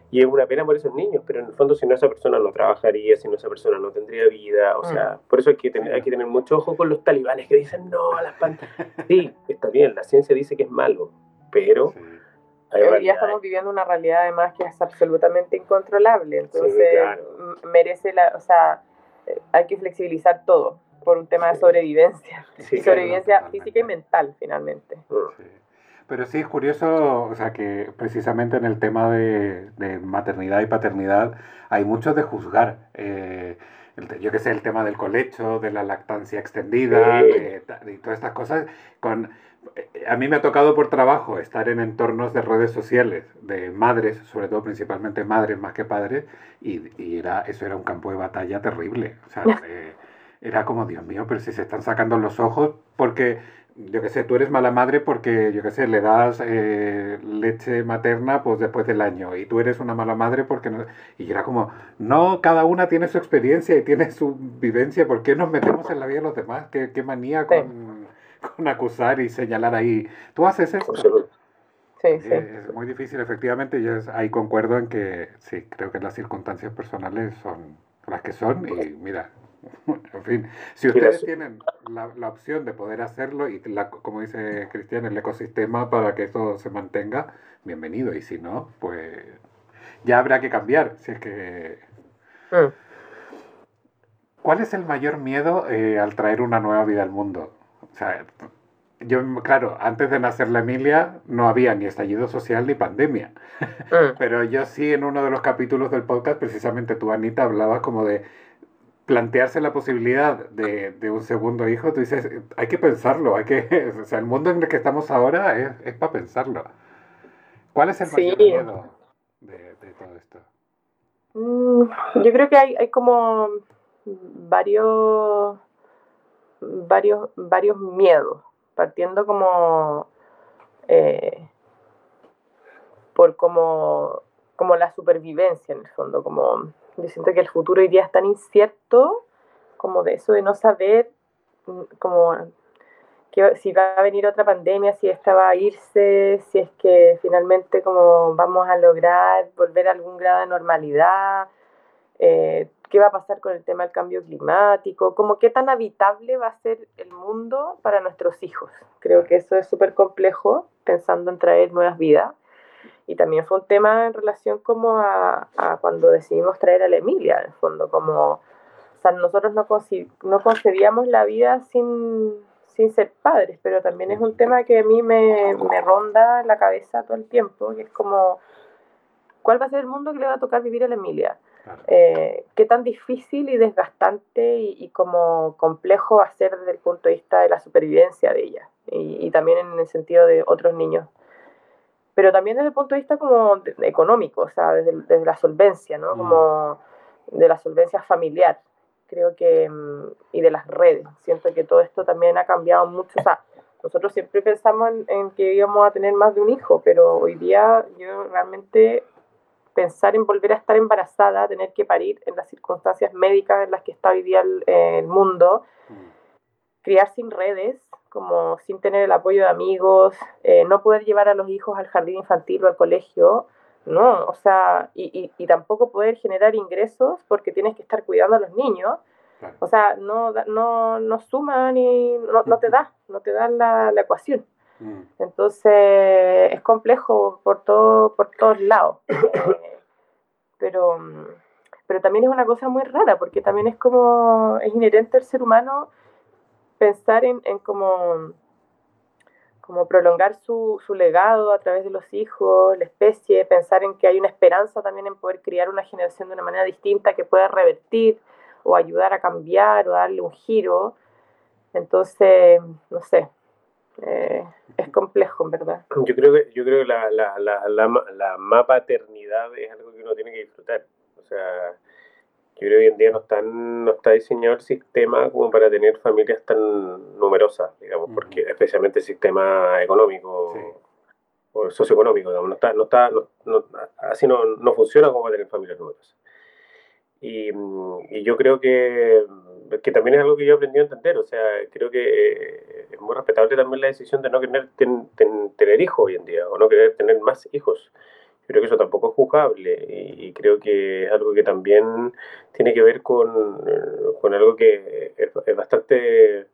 y es una pena por esos niños, pero en el fondo si no esa persona no trabajaría, si no esa persona no tendría vida. O sea, mm. por eso hay que tener, hay que tener mucho ojo con los talibanes que dicen, no, las pantallas. Sí, está bien, la ciencia dice que es malo, pero... Hoy día estamos viviendo una realidad además que es absolutamente incontrolable, entonces merece la, o sea, hay que flexibilizar todo por un tema de sobrevivencia. y sobrevivencia física y mental, finalmente. Pero sí es curioso, o sea, que precisamente en el tema de, maternidad y paternidad hay mucho de juzgar. Eh, yo que sé, el tema del colecho, de la lactancia extendida, de, y todas estas cosas. Con, a mí me ha tocado por trabajo estar en entornos de redes sociales de madres, sobre todo principalmente madres más que padres, y, era, eso era un campo de batalla terrible. O sea, eh, era como, Dios mío, pero si se están sacando los ojos, porque yo qué sé, tú eres mala madre porque, yo qué sé, le das eh, leche materna pues después del año y tú eres una mala madre porque no... Y era como, no, cada una tiene su experiencia y tiene su vivencia, ¿por qué nos metemos en la vida de los demás? ¿Qué, qué manía con, con, acusar y señalar ahí? ¿Tú haces eso? Sí, sí. Es muy difícil, efectivamente, yo ahí concuerdo en que sí, creo que las circunstancias personales son las que son y mira, en fin, si ustedes tienen la, la, opción de poder hacerlo y, la, como dice Cristian, el ecosistema para que eso se mantenga, bienvenido. Y si no, pues ya habrá que cambiar. Si es que... Mm. ¿Cuál es el mayor miedo eh, al traer una nueva vida al mundo? O sea, yo, claro, antes de nacer la Emilia no había ni estallido social ni pandemia. Mm. Pero yo sí, en uno de los capítulos del podcast, precisamente tú, Anita, hablabas como de plantearse la posibilidad de, de, un segundo hijo, tú dices, hay que pensarlo, hay que, o sea, el mundo en el que estamos ahora es, es para pensarlo. ¿Cuál es el mayor miedo de, todo esto? Mm, yo creo que hay, hay como varios, varios, varios miedos, partiendo como eh, por como, como la supervivencia en el fondo, como yo siento que el futuro hoy día es tan incierto como de eso de no saber mm, como que, si va a venir otra pandemia, si esta va a irse, si es que finalmente como vamos a lograr volver a algún grado de normalidad, eh, qué va a pasar con el tema del cambio climático, como qué tan habitable va a ser el mundo para nuestros hijos. Creo que eso es súper complejo pensando en traer nuevas vidas. Y también fue un tema en relación como a, cuando decidimos traer a la Emilia, en el fondo, como, o sea, nosotros no, no concebíamos la vida sin, sin ser padres, pero también es un tema que a mí me, me ronda la cabeza todo el tiempo, que es como, ¿cuál va a ser el mundo que le va a tocar vivir a la Emilia? Eh, qué tan difícil y desgastante y, como complejo va a ser desde el punto de vista de la supervivencia de ella y, y, también en el sentido de otros niños pero también desde el punto de vista como económico, o sea, desde, desde, la solvencia, ¿no? Mm. Como de la solvencia familiar, creo que, mm, y de las redes. Siento que todo esto también ha cambiado mucho, o sea, nosotros siempre pensamos en, que íbamos a tener más de un hijo, pero hoy día yo realmente pensar en volver a estar embarazada, tener que parir en las circunstancias médicas en las que está hoy día el, el mundo, mm. criar sin redes, como sin tener el apoyo de amigos, eh, no poder llevar a los hijos al jardín infantil o al colegio, no, o sea, y, y, tampoco poder generar ingresos porque tienes que estar cuidando a los niños, o sea, no, no, no suman y no, no te da, no te dan la, la ecuación. Mm. Entonces es complejo por, todo, por todos lados. Eh, pero, pero también es una cosa muy rara porque también es como, es inherente al ser humano pensar en, en como, como prolongar su, su, legado a través de los hijos, la especie, pensar en que hay una esperanza también en poder criar una generación de una manera distinta que pueda revertir o ayudar a cambiar o darle un giro. Entonces, no sé, eh, es complejo, en verdad. Yo creo que, yo creo que la, la, la, la, la mapaternidad es algo que uno tiene que disfrutar. O sea, yo creo que hoy en día no, están, no está diseñado el sistema como para tener familias tan numerosas, digamos, porque especialmente el sistema económico o socioeconómico, digamos, no está, no está, no, así no, no funciona como para tener familias numerosas. Y, y, yo creo que, que también es algo que yo he aprendido a entender, o sea, creo que eh, es muy respetable también la decisión de no querer tener hijos hoy en día, o no querer tener más hijos creo que eso tampoco es juzgable y, creo que es algo que también tiene que ver con, con algo que es, bastante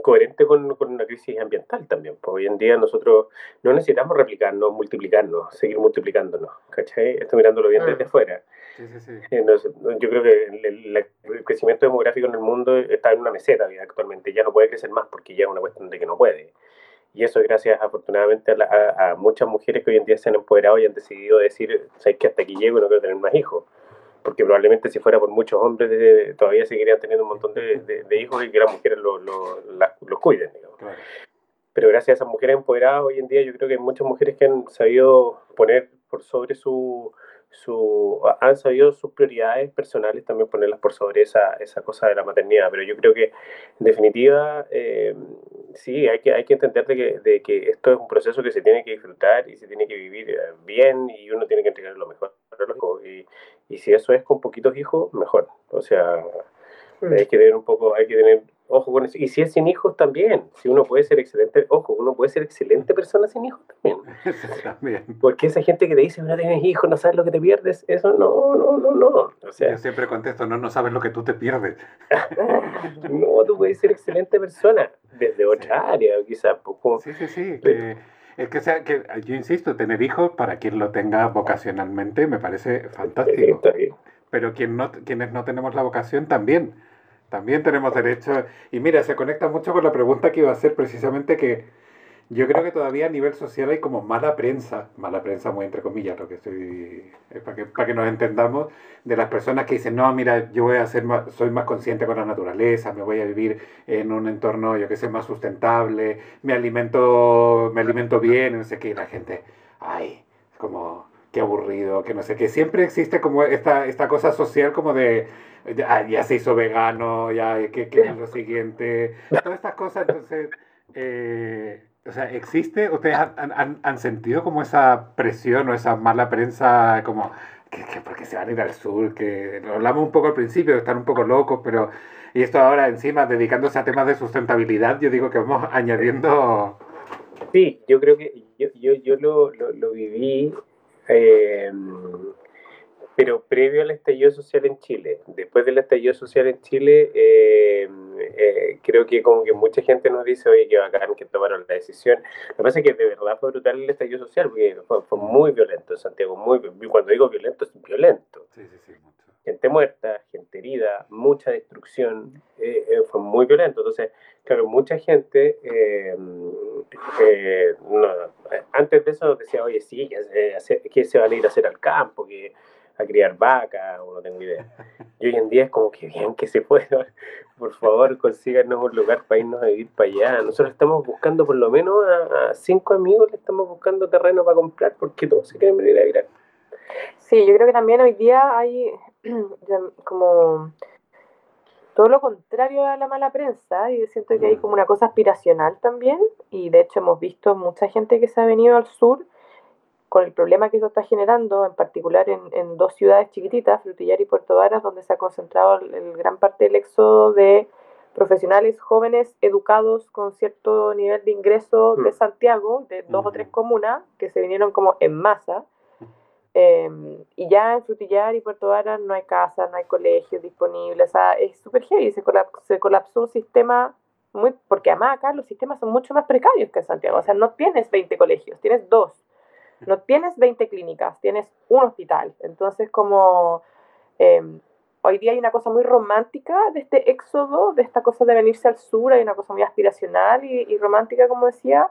coherente con, con, una crisis ambiental también. Pues hoy en día nosotros no necesitamos replicarnos, multiplicarnos, seguir multiplicándonos, ¿cachai? Estoy mirándolo bien desde mm. afuera. Sí, sí, sí. Eh, yo creo que el, el, crecimiento demográfico en el mundo está en una meseta actualmente, ya no puede crecer más porque ya es una cuestión de que no puede. Y eso es gracias, afortunadamente, a, a, muchas mujeres que hoy en día se han empoderado y han decidido decir, ¿sabes que hasta aquí llego y no quiero tener más hijos? Porque probablemente si fuera por muchos hombres todavía seguirían teniendo un montón de, de, hijos y que las mujeres los cuiden, digamos. Pero gracias a esas mujeres empoderadas hoy en día yo creo que hay muchas mujeres que han sabido poner por sobre su, su, han sabido sus prioridades personales también ponerlas por sobre esa, esa cosa de la maternidad. Pero yo creo que, en definitiva, eh, sí, hay que, hay que entender de que, de que, esto es un proceso que se tiene que disfrutar y se tiene que vivir eh, bien y uno tiene que entregar lo mejor. Y, y si eso es con poquitos hijos, mejor. O sea, mm. hay que tener un poco, hay que tener Ojo con eso. Y si es sin hijos también. Si uno puede ser excelente, ojo, uno puede ser excelente persona sin hijos también. también. Porque esa gente que te dice, no tienes hijos, no sabes lo que te pierdes, eso no, no, no, no. O sea, Yo siempre contesto, no, no sabes lo que tú te pierdes. no, tú puedes ser excelente persona desde otra área, quizás. Poco, sí, sí, sí. es que, sea, que yo insisto, tener hijos para quien lo tenga vocacionalmente me parece fantástico. Pero quien no, quienes no tenemos la vocación también también tenemos derecho. Y mira, se conecta mucho con la pregunta que iba a hacer precisamente que yo creo que todavía a nivel social hay como mala prensa, mala prensa muy entre comillas, lo que estoy, para que, para que nos entendamos, de las personas que dicen, no, mira, yo voy a ser soy más consciente con la naturaleza, me voy a vivir en un entorno, yo que sé, más sustentable, me alimento, me alimento bien, no sé qué, y la gente, ay, es como, qué aburrido, que no sé qué. Siempre existe como esta, esta cosa social como de ya, ya se hizo vegano, ya que, es lo siguiente, todas estas cosas, entonces, eh, o sea, ¿existe? ¿Ustedes han, han, han, sentido como esa presión o esa mala prensa, como que, que, porque se van a ir al sur, que lo hablamos un poco al principio, están un poco locos, pero, y esto ahora encima, dedicándose a temas de sustentabilidad, yo digo que vamos añadiendo... Sí, yo creo que yo, yo, yo lo, lo, lo viví. Eh, pero previo al estallido social en Chile. Después del estallido social en Chile, eh, eh, creo que como que mucha gente nos dice, oye, qué bacán que tomaron la decisión. Lo que pasa es que de verdad fue brutal el estallido social, porque fue, muy violento Santiago, muy, cuando digo violento, es violento. Sí, sí, sí, gente muerta, gente herida, mucha destrucción, eh, fue muy violento. Entonces, claro, mucha gente, antes de eso decía, oye, sí, que se van a ir a hacer al campo, que a criar vacas, o no tengo idea. Y hoy en día es como que bien que se puede, por favor, consíganos un lugar para irnos a vivir para allá. Nosotros estamos buscando, por lo menos a, cinco amigos, le estamos buscando terreno para comprar porque todos se quieren venir a vivir. Sí, yo creo que también hoy día hay como todo lo contrario a la mala prensa y siento que hay como una cosa aspiracional también y de hecho hemos visto mucha gente que se ha venido al sur con el problema que eso está generando, en particular en, dos ciudades chiquititas, Frutillar y Puerto Varas, donde se ha concentrado el, gran parte del éxodo de profesionales jóvenes educados con cierto nivel de ingreso de mm. Santiago, de dos o tres comunas, que se vinieron como en masa. Em, y ya en Frutillar y Puerto Varas no hay casas, no hay colegios disponibles, o sea, es súper heavy, se, se colapsó un sistema muy, porque además acá los sistemas son mucho más precarios que en Santiago, o sea, no tienes 20 colegios, tienes dos no tienes 20 clínicas, tienes un hospital. Entonces, como em, hoy día hay una cosa muy romántica de este éxodo, de esta cosa de venirse al sur, hay una cosa muy aspiracional y, romántica, como decía,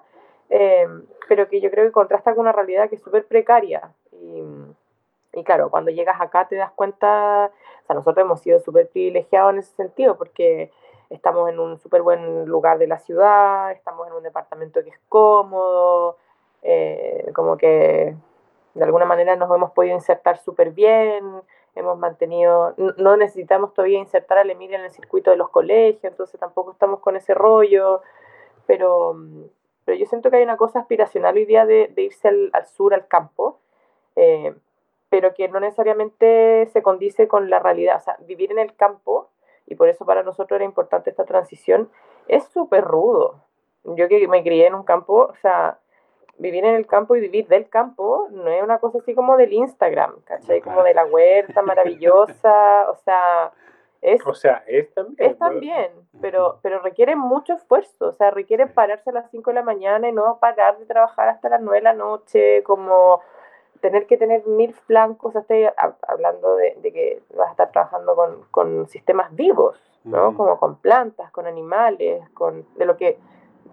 em, pero que yo creo que contrasta con una realidad que es súper precaria. Y, claro, cuando llegas acá te das cuenta, o sea, nosotros hemos sido súper privilegiados en ese sentido, porque estamos en un súper buen lugar de la ciudad, estamos en un departamento que es cómodo, eh, como que de alguna manera nos hemos podido insertar súper bien, hemos mantenido, no necesitamos todavía insertar a la Emilia en el circuito de los colegios, entonces tampoco estamos con ese rollo, pero, pero yo siento que hay una cosa aspiracional hoy día de, irse al, sur, al campo, eh, pero que no necesariamente se condice con la realidad, o sea, vivir en el campo, y por eso para nosotros era importante esta transición, es súper rudo. Yo que me crié en un campo, o sea, vivir en el campo y vivir del campo no es una cosa así como del Instagram, ¿cachai? Como de la huerta maravillosa, o sea, Es, O sea, es también. es también, pero, pero requiere mucho esfuerzo, o sea, requiere pararse a las 5 de la mañana y no parar de trabajar hasta las 9 de la noche, como tener que tener mil flancos, estoy hab- hablando de, de que vas a estar trabajando con, con sistemas vivos, ¿no? Como con plantas, con animales, con, de lo que,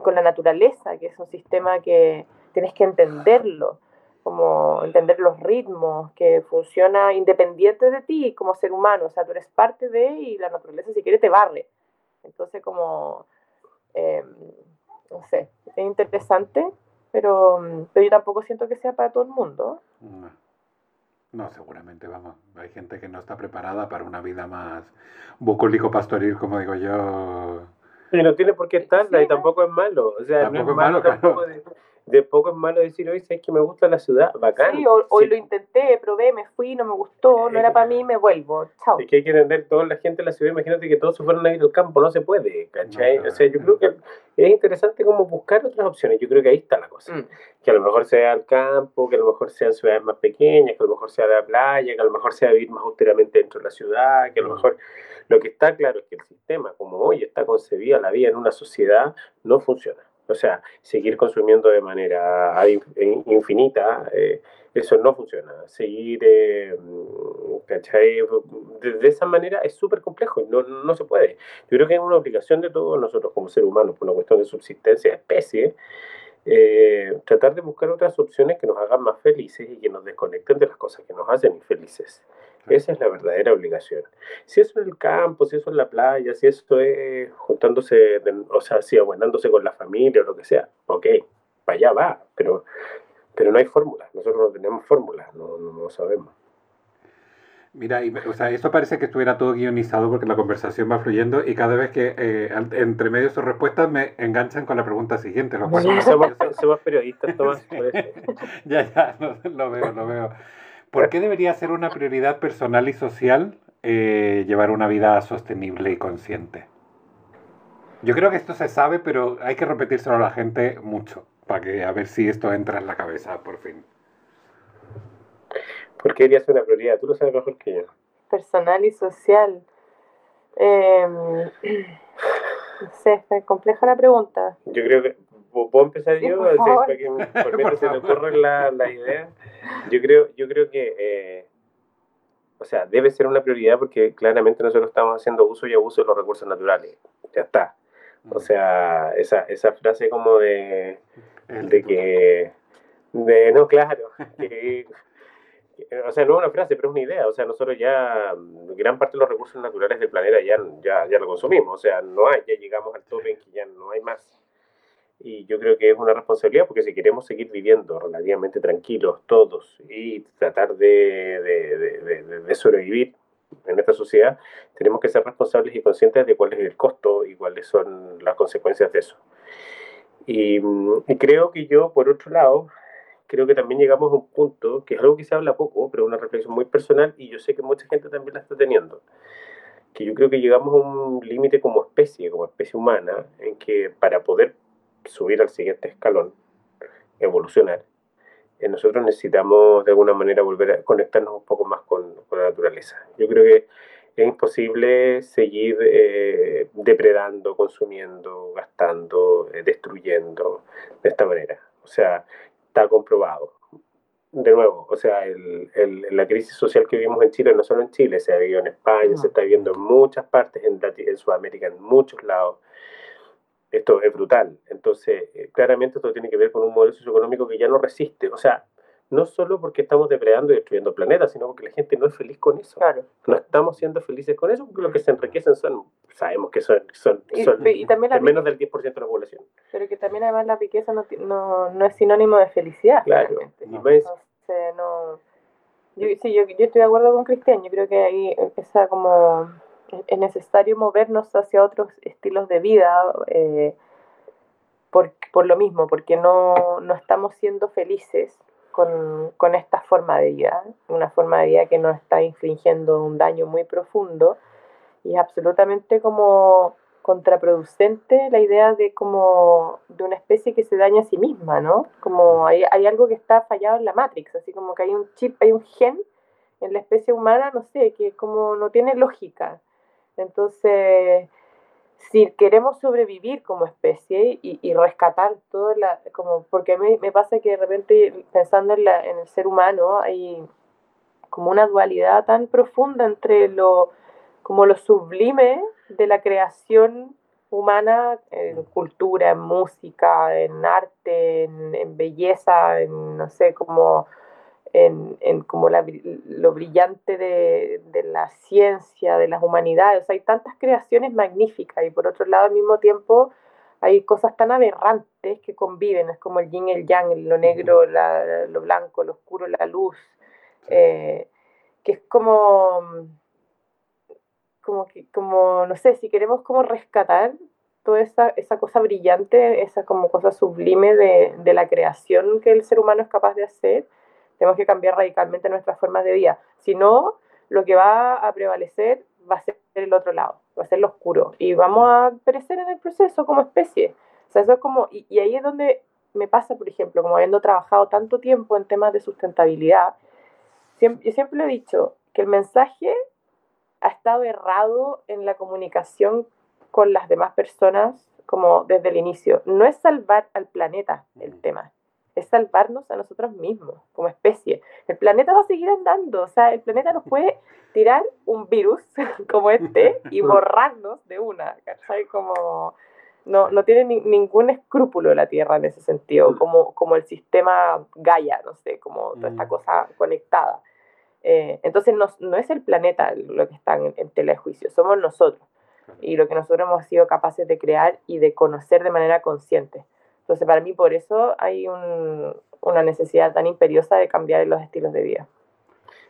con la naturaleza, que es un sistema que tienes que entenderlo, como entender los ritmos, que funciona independiente de ti como ser humano, o sea, tú eres parte de y la naturaleza si quiere te barre. Entonces como, eh, no sé, es interesante, pero, pero yo tampoco siento que sea para todo el mundo. No. No, seguramente, vamos. Hay gente que no está preparada para una vida más bucólico pastoril, como digo yo. Y no tiene por qué estarla Sí, y tampoco es malo. O sea, Tampoco no es malo, claro. tampoco de, de poco es malo decir, hoy sabes que me gusta la ciudad, bacán. Sí, hoy, hoy Sí. lo intenté, probé, me fui, no me gustó, no era para mí, me vuelvo. Chao. Es que hay que entender toda la gente de la ciudad. Imagínate que todos se fueron a ir al campo, no se puede, ¿cachai? No, o sea, yo creo que es interesante como buscar otras opciones. Yo creo que ahí está la cosa. Mm. Que a lo mejor sea al campo, que a lo mejor sean ciudades más pequeñas, que a lo mejor sea la playa, que a lo mejor sea vivir más austeramente dentro de la ciudad, que a lo Mm. mejor lo que está claro es que el sistema, como hoy está concebida la vida en una sociedad, no funciona. O sea, seguir consumiendo de manera in- infinita, eh, eso no funciona. Seguir, eh, mm, ¿cachai? De, de esa manera es súper complejo y no, no se puede. Yo creo que es una obligación de todos nosotros como seres humanos, por una cuestión de subsistencia de especie, eh, tratar de buscar otras opciones que nos hagan más felices y que nos desconecten de las cosas que nos hacen infelices. Esa es la verdadera obligación. Si eso en el campo, si eso en la playa, si eso es juntándose, de- o sea, si abuenándose con la familia o lo que sea, ok, para allá va, pero, pero no hay fórmula. Nosotros no tenemos fórmula, no, no, no sabemos. Mira, y, o sea, esto parece que estuviera todo guionizado porque la conversación va fluyendo y cada vez que eh, entre medio de sus respuestas me enganchan con la pregunta siguiente, lo cual Somos, somos periodistas, Tomás, por eso. ya, ya, lo, lo veo, lo veo. ¿Por qué debería ser una prioridad personal y social eh, llevar una vida sostenible y consciente? Yo creo que esto se sabe, pero hay que repetírselo a la gente mucho para que a ver si esto entra en la cabeza por fin. ¿Por qué debería ser una prioridad? Tú lo sabes mejor que yo. personal y social. Eh, no sé, está compleja la pregunta. Yo creo que puedo empezar Sí, yo, por Así, favor. para que por Por se te favor. ocurre la, la idea. Yo creo, yo creo que, eh, o sea, debe ser una prioridad porque claramente nosotros estamos haciendo uso y abuso de los recursos naturales. Ya está. O sea, esa, esa frase como de, de que, de, no, claro, que, o sea, no es una frase, pero es una idea. O sea, nosotros ya, mm, gran parte de los recursos naturales del planeta ya, ya, ya lo consumimos. O sea, no hay, ya llegamos al tope en que ya no hay más. Y yo creo que es una responsabilidad porque si queremos seguir viviendo relativamente tranquilos todos y tratar de, de, de, de- sobrevivir en esta sociedad, tenemos que ser responsables y conscientes de cuál es el costo y cuáles son las consecuencias de eso. Y, y creo que yo, por otro lado, creo que también llegamos a un punto, que es algo que se habla poco, pero es una reflexión muy personal y yo sé que mucha gente también la está teniendo, que yo creo que llegamos a un límite como especie, como especie humana, en que para poder subir al siguiente escalón, evolucionar, eh, nosotros necesitamos de alguna manera volver a conectarnos un poco más con, con la naturaleza. Yo creo que es imposible seguir eh, depredando, consumiendo, gastando, eh, destruyendo de esta manera. O sea, está comprobado. De nuevo, o sea, el, el- la crisis social que vivimos en Chile, no solo en Chile, se ha vivido en España, se está viviendo en muchas partes, en, en Sudamérica, en muchos lados. Esto es brutal. Entonces, eh, claramente esto tiene que ver con un modelo socioeconómico que ya no resiste. O sea, no solo porque estamos depredando y destruyendo el planeta, sino porque la gente no es feliz con eso. Claro. No estamos siendo felices con eso, porque lo que se enriquecen son, sabemos que son, son, Y, son y también la, el menos del 10% de la población. pero que también además la riqueza no, no, no es sinónimo de felicidad. Claro. Entonces, no. Yo, sí, yo, yo estoy de acuerdo con Cristian. Yo creo que ahí esa como es necesario movernos hacia otros estilos de vida eh, por, por lo mismo, porque no, no estamos siendo felices con, con esta forma de vida, una forma de vida que nos está infligiendo un daño muy profundo y es absolutamente como contraproducente la idea de como de una especie que se daña a sí misma, ¿no? Como hay, hay algo que está fallado en la Matrix, así como que hay un chip, hay un gen en la especie humana, no sé, que como no tiene lógica. Entonces, si queremos sobrevivir como especie y, rescatar todo la, como, porque a mí me pasa que de repente pensando en, la, en el ser humano hay como una dualidad tan profunda entre lo, como lo sublime de la creación humana en cultura, en música, en arte, en, belleza, en no sé, como en, en como lo brillante de, de, la ciencia, de las humanidades. hay tantas creaciones magníficas y por otro lado al mismo tiempo hay cosas tan aberrantes que conviven, es como el yin y el yang, lo negro, la, lo blanco, lo oscuro, la luz, eh, que es como como que, como, no sé, si queremos como rescatar toda esa, esa cosa brillante, esa como cosa sublime de, de, la creación que el ser humano es capaz de hacer, tenemos que cambiar radicalmente nuestras formas de vida. Si no, lo que va a prevalecer va a ser el otro lado, va a ser lo oscuro, y vamos a perecer en el proceso como especie. O sea, eso es como, y, y ahí es donde me pasa, por ejemplo, como habiendo trabajado tanto tiempo en temas de sustentabilidad, siempre, yo siempre he dicho, que el mensaje ha estado errado en la comunicación con las demás personas como desde el inicio. No es salvar al planeta el tema, es salvarnos a nosotros mismos como especie. El planeta va a seguir andando, o sea, el planeta nos puede tirar un virus como este y borrarnos de una, ¿cachai? Como no, no tiene ningún escrúpulo la Tierra en ese sentido, como, como el sistema Gaia, no sé, como toda esta cosa conectada. Eh, entonces no, no, es el planeta lo que está en, en tela de juicio, somos nosotros y lo que nosotros hemos sido capaces de crear y de conocer de manera consciente. Entonces para mí por eso hay un, una necesidad tan imperiosa de cambiar los estilos de vida.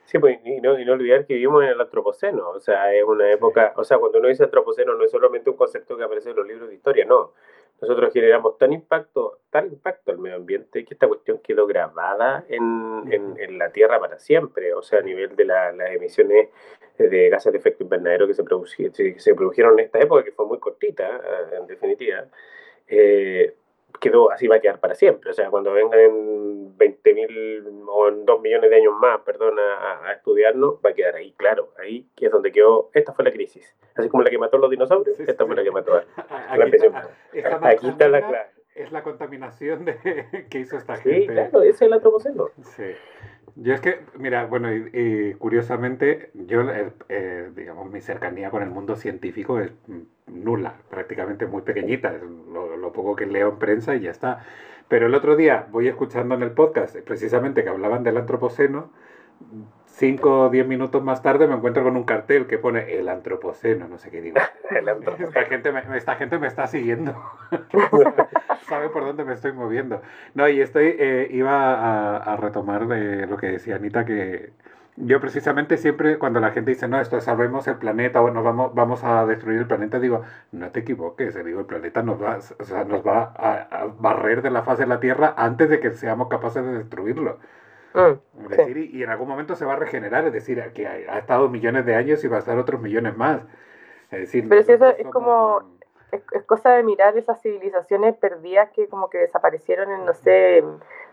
Sí, pues, y no, y no olvidar que vivimos en el antropoceno, o sea, es una época, o sea, cuando uno dice antropoceno no es solamente un concepto que aparece en los libros de historia, no, nosotros generamos tan impacto, tal impacto al medio ambiente que esta cuestión quedó grabada en, en, la Tierra para siempre, o sea, a nivel de las emisiones de gases de efecto invernadero que se, se produjeron en esta época, que fue muy cortita, eh, en definitiva. Eh, quedó así va a quedar para siempre. O sea, cuando vengan en 20.000 o en 2 millones de años más, perdón, a, estudiarnos, va a quedar ahí, claro. Ahí que es donde quedó, esta fue la crisis. Así como la que mató los dinosaurios, esta fue la que mató a, la especie Aquí está la clave. Es la contaminación de, que hizo esta gente. Sí, claro, es el antropoceno. Sí. Yo es que, mira, bueno, y, curiosamente, yo, eh, eh, digamos, mi cercanía con el mundo científico es nula, prácticamente muy pequeñita, lo, lo, poco que leo en prensa y ya está. Pero el otro día voy escuchando en el podcast, precisamente que hablaban del antropoceno, 5 o 10 minutos más tarde me encuentro con un cartel que pone el antropoceno, no sé qué digo. esta, gente me, esta gente me está siguiendo. Sabe por dónde me estoy moviendo. No, y estoy, eh, iba a, retomar de lo que decía Anita, que yo precisamente siempre cuando la gente dice, no, esto salvemos el planeta o nos vamos, vamos a destruir el planeta, digo, no te equivoques, digo, el planeta nos va, o sea, nos va a barrer de la faz de la Tierra antes de que seamos capaces de destruirlo. Mm, decir, y, en algún momento se va a regenerar, es decir, que ha, estado millones de años y va a estar otros millones más. Es decir, Pero si eso es como, es, cosa de mirar esas civilizaciones perdidas que como que desaparecieron en, no sé,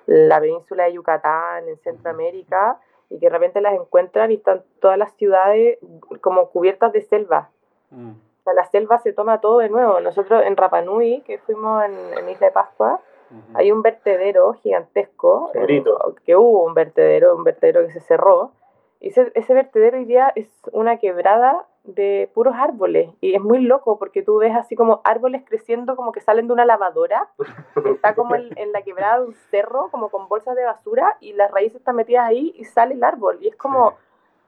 la península de Yucatán, en Centroamérica, y que de repente las encuentran y están todas las ciudades como cubiertas de selva. Mm. O sea, la selva se toma todo de nuevo. Nosotros en Rapanui, que fuimos en, en Isla de Pascua, hay un vertedero gigantesco, que hubo un vertedero, un vertedero que se cerró, y ese, ese vertedero hoy día es una quebrada de puros árboles. Y es muy loco porque tú ves así como árboles creciendo como que salen de una lavadora, está como en, en, la quebrada de un cerro, como con bolsas de basura y las raíces están metidas ahí y sale el árbol. Y es como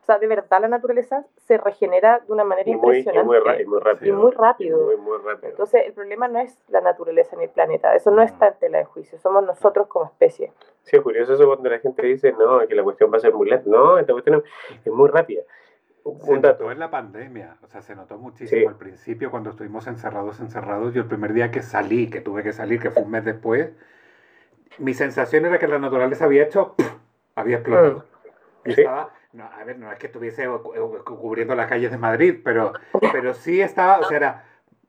sea, de verdad la naturaleza se regenera de una manera impresionante. Y muy, rápido. Y muy rápido. Entonces, el problema no es la naturaleza ni el planeta, eso no está en tela de juicio, somos nosotros como especie. Sí, es curioso eso cuando la gente dice, no, que la cuestión va a ser muy lenta. No, esta cuestión es muy rápida. Se notó en la pandemia, o sea, se notó muchísimo al principio cuando estuvimos encerrados, encerrados. Yo el primer día que salí, que tuve que salir, que fue un mes después, mi sensación era que la naturaleza había hecho, había explotado. Mm. Y estaba no, a ver, no es que estuviese cubriendo las calles de Madrid, pero, pero sí estaba, o sea, era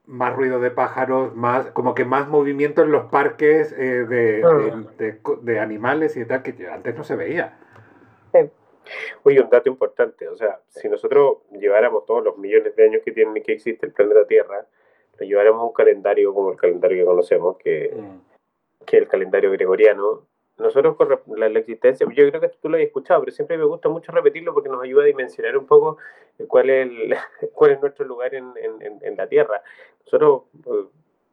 más ruido de pájaros, más, como que más movimiento en los parques eh, de, de, de, animales y tal, que antes no se veía. Sí. Oye, un dato importante, o sea, si nosotros lleváramos todos los millones de años que tiene que existe el planeta Tierra, lo lleváramos a un calendario como el calendario que conocemos, que, mm. que es el calendario gregoriano, nosotros con la, existencia, yo creo que tú lo has escuchado, pero siempre me gusta mucho repetirlo porque nos ayuda a dimensionar un poco cuál es, el, cuál es nuestro lugar en, en, en la Tierra. Nosotros, eh,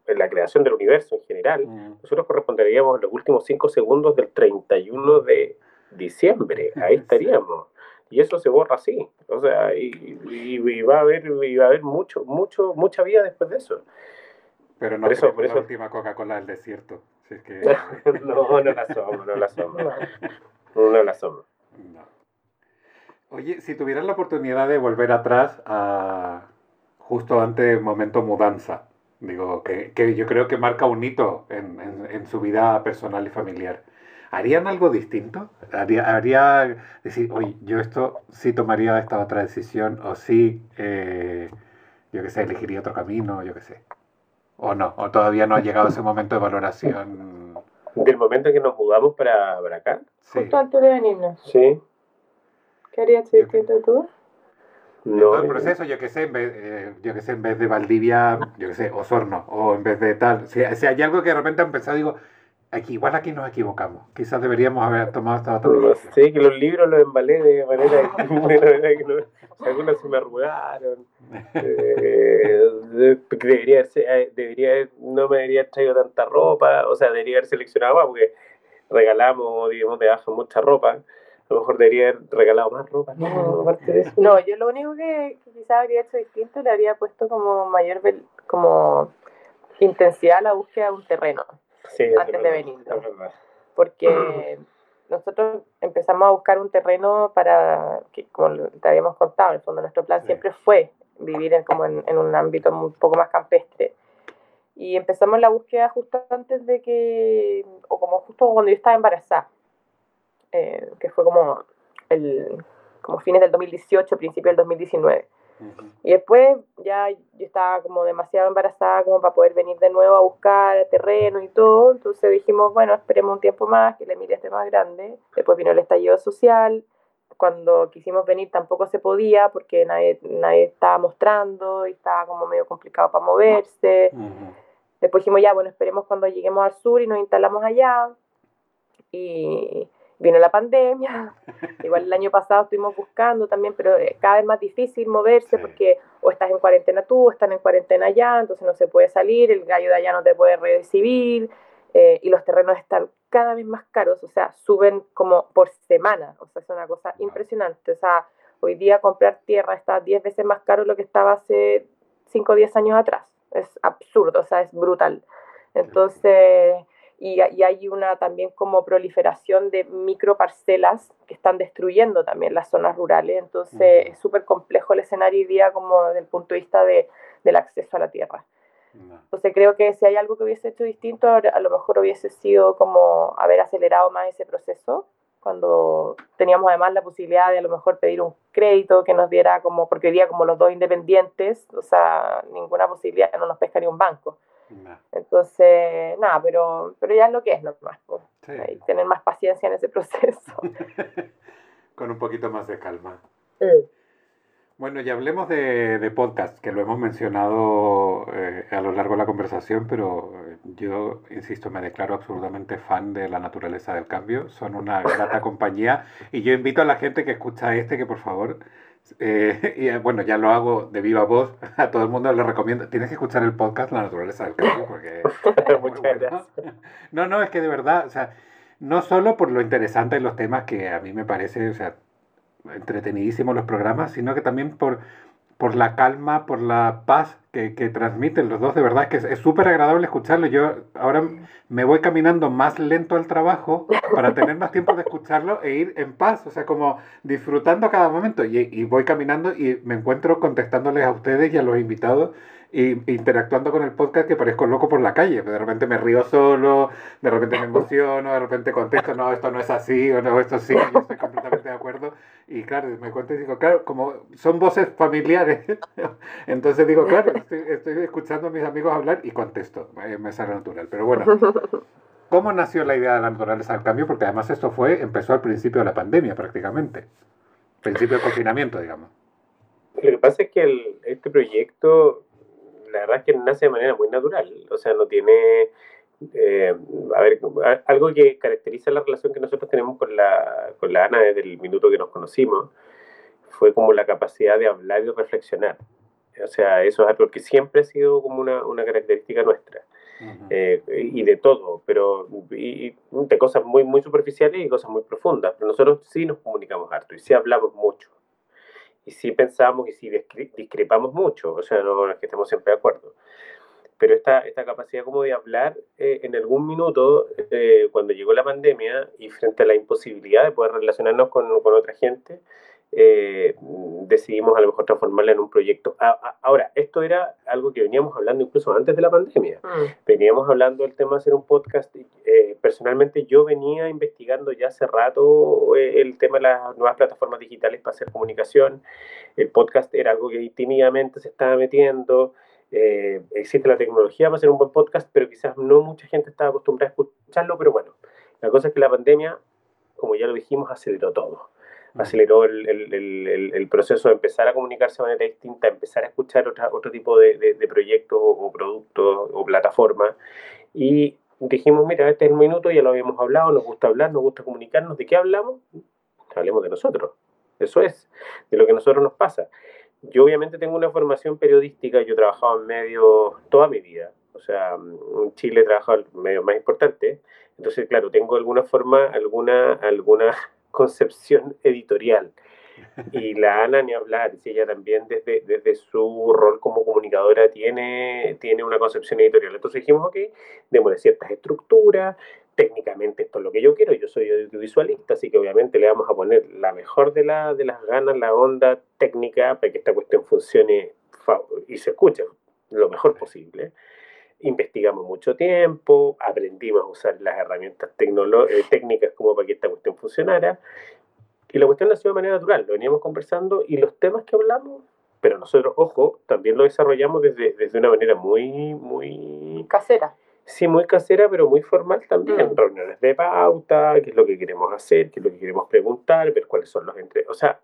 en la creación del universo en general, mm. nosotros corresponderíamos los últimos cinco segundos del 31 de diciembre, ahí estaríamos. Y eso se borra así, o sea, y, y, va a haber, y va a haber mucho, mucho, mucha vida después de eso. Pero no es la última Coca-Cola del desierto. no, no la somos, no la somos. No la somos. Oye, si tuvieras la oportunidad de volver atrás a justo antes del momento mudanza, digo, que, que, yo creo que marca un hito en, en, su vida personal y familiar. ¿Harían algo distinto? ¿Haría, haría decir, oye, yo esto sí tomaría esta otra decisión o sí, eh, yo qué sé, elegiría otro camino, yo qué sé? ¿O no? ¿O todavía no ha llegado ese momento de valoración? ¿Del momento en que nos mudamos para, para acá? Sí. Justo antes de venirnos. Sí. ¿Qué harías distinto tú? No, todo el proceso, yo qué sé, en vez, eh, yo que sé, en vez de Valdivia, yo qué sé, Osorno, o en vez de tal. Si, si hay algo que de repente ha empezado, digo, aquí, igual aquí nos equivocamos. Quizás deberíamos haber tomado esta otra decisión. Sí, que los libros los embalé de manera, de manera que no, algunos se me arrugaron. Eh, debería, eh, debería, no me debería haber traído tanta ropa, o sea, debería haber seleccionado más, porque regalamos, digamos, de baja mucha ropa. A lo mejor debería haber regalado más ropa, ¿no? Aparte de eso. No, yo lo único que, quizás habría hecho distinto le habría puesto como mayor como intensidad a la búsqueda de un terreno antes de venir. Porque nosotros empezamos a buscar un terreno para, que, como te habíamos contado, en el fondo nuestro plan siempre fue vivir en, como en, en, un ámbito un poco más campestre. Y empezamos la búsqueda justo antes de que, o como justo cuando yo estaba embarazada, eh, que fue como, el, como fines del 2018, principio del 2019. Y después ya yo estaba como demasiado embarazada como para poder venir de nuevo a buscar terreno y todo. Entonces dijimos, bueno, esperemos un tiempo más, que la Emilia esté más grande. Después vino el estallido social. Cuando quisimos venir tampoco se podía porque nadie, nadie estaba mostrando y estaba como medio complicado para moverse. Después dijimos, ya, bueno, esperemos cuando lleguemos al sur y nos instalamos allá. Y, vino la pandemia, igual el año pasado estuvimos buscando también, pero eh, cada vez más difícil moverse porque o estás en cuarentena tú, o están en cuarentena allá, entonces no se puede salir, el gallo de allá no te puede recibir eh, y los terrenos están cada vez más caros, o sea, suben como por semana, o sea, es una cosa impresionante, o sea, hoy día comprar tierra está 10 veces más caro de lo que estaba hace 5 o 10 años atrás, es absurdo, o sea, es brutal. Entonces y, hay una también como proliferación de microparcelas que están destruyendo también las zonas rurales, entonces es súper complejo el escenario hoy día como desde el punto de vista de, del acceso a la tierra. Entonces creo que si hay algo que hubiese hecho distinto, a lo mejor hubiese sido como haber acelerado más ese proceso, cuando teníamos además la posibilidad de a lo mejor pedir un crédito que nos diera como, porque hoy día como los dos independientes, o sea, ninguna posibilidad, no nos pesca ni un banco. Entonces, nada, pero, pero ya es lo que es nomás. Pues. Que tener más paciencia en ese proceso. Con un poquito más de calma. Bueno, ya hablemos de, de, podcast, que lo hemos mencionado eh, a lo largo de la conversación, pero eh, yo, insisto, me declaro absolutamente fan de la naturaleza del cambio. Son una grata compañía y yo invito a la gente que escucha este que por favor eh, y eh, bueno, ya lo hago de viva voz. A todo el mundo le recomiendo. Tienes que escuchar el podcast La naturaleza del cambio porque. No, no, es que de verdad, o sea, no solo por lo interesante de los temas que a mí me parece, o sea, entretenidísimos los programas, sino que también por por la calma, por la paz que, que transmiten los dos, de verdad que es súper agradable escucharlo. Yo ahora me voy caminando más lento al trabajo para tener más tiempo de escucharlo e ir en paz, o sea, como disfrutando cada momento. Y, y voy caminando y me encuentro contestándoles a ustedes y a los invitados interactuando con el podcast que parezco loco por la calle. De repente me río solo, de repente me emociono, de repente contesto, no, esto no es así, o no, esto sí, yo estoy completamente de acuerdo. Y claro, me cuento y digo, claro, como son voces familiares, entonces digo, claro, estoy, escuchando a mis amigos hablar y contesto, me sale natural. Pero bueno, ¿cómo nació la idea de la naturaleza del cambio? Porque además esto fue, empezó al principio de la pandemia prácticamente. principio de confinamiento, digamos. Lo que pasa es que este proyecto, la verdad es que nace de manera muy natural, o sea, no tiene... Eh, a ver, algo que caracteriza la relación que nosotros tenemos con la, con la Ana desde el minuto que nos conocimos fue como la capacidad de hablar y reflexionar. O sea, eso es algo que siempre ha sido como una, una característica nuestra. Eh, y de todo, pero y, de cosas muy, muy superficiales y cosas muy profundas. Pero nosotros sí nos comunicamos harto y sí hablamos mucho. Y sí pensamos y sí discrepamos mucho. O sea, no es que estemos siempre de acuerdo. Pero esta, esta capacidad como de hablar eh, en algún minuto, eh, cuando llegó la pandemia y frente a la imposibilidad de poder relacionarnos con, con otra gente, eh, decidimos a lo mejor transformarla en un proyecto. Ahora, esto era algo que veníamos hablando incluso antes de la pandemia. Mm. Veníamos hablando del tema de hacer un podcast. Eh, personalmente yo venía investigando ya hace rato eh, el tema de las nuevas plataformas digitales para hacer comunicación. El podcast era algo que tímidamente se estaba metiendo. existe la tecnología para hacer un buen podcast, pero quizás no mucha gente estaba acostumbrada a escucharlo, pero bueno, la cosa es que la pandemia, como ya lo dijimos, aceleró todo aceleró el, el, el, proceso de empezar a comunicarse de manera distinta, empezar a escuchar otra, otro tipo de, de, proyectos o, productos o plataformas. Y dijimos, mira, este es el minuto, ya lo habíamos hablado, nos gusta hablar, nos gusta comunicarnos. ¿De qué hablamos? Hablemos de nosotros. Eso es, de lo que a nosotros nos pasa. Yo obviamente tengo una formación periodística, yo he trabajado en medios toda mi vida. O sea, en Chile he trabajado en medios más importantes. Entonces, claro, tengo alguna forma, alguna, alguna concepción editorial. Y la Ana, ni hablar, si ella también desde, desde su rol como comunicadora tiene, tiene una concepción editorial. Entonces dijimos, ok, démosle ciertas estructuras, técnicamente esto es lo que yo quiero, yo soy audiovisualista, así que obviamente le vamos a poner la mejor de, la, de las ganas, la onda técnica para que esta cuestión funcione y se escuche lo mejor posible investigamos mucho tiempo, aprendimos a usar las herramientas eh, técnicas como para que esta cuestión funcionara. Y la cuestión nació de manera natural, lo veníamos conversando y los temas que hablamos, pero nosotros, ojo, también lo desarrollamos desde, desde una manera muy, muy... Casera. Sí, muy casera, pero muy formal también. Mm. Reuniones de pauta, qué es lo que queremos hacer, qué es lo que queremos preguntar, ver cuáles son los entre... O sea,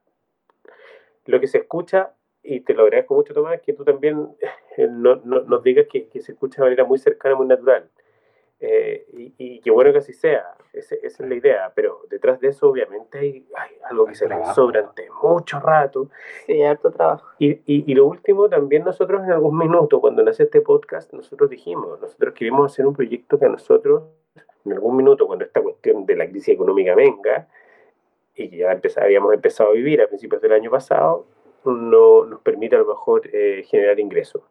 lo que se escucha y te lo agradezco mucho, Tomás, que tú también no, no, nos digas que, que, se escucha de manera muy cercana, muy natural. Eh, y, y qué bueno que así sea, esa, es la idea, pero detrás de eso obviamente hay, hay algo que se realizó durante mucho rato. Sí, harto trabajo. Y, y, y, lo último, también nosotros en algún minuto, cuando nace este podcast, nosotros dijimos, nosotros queremos hacer un proyecto que a nosotros, en algún minuto, cuando esta cuestión de la crisis económica venga, y que ya habíamos empezado a vivir a principios del año pasado, no nos permite a lo mejor eh, generar ingresos.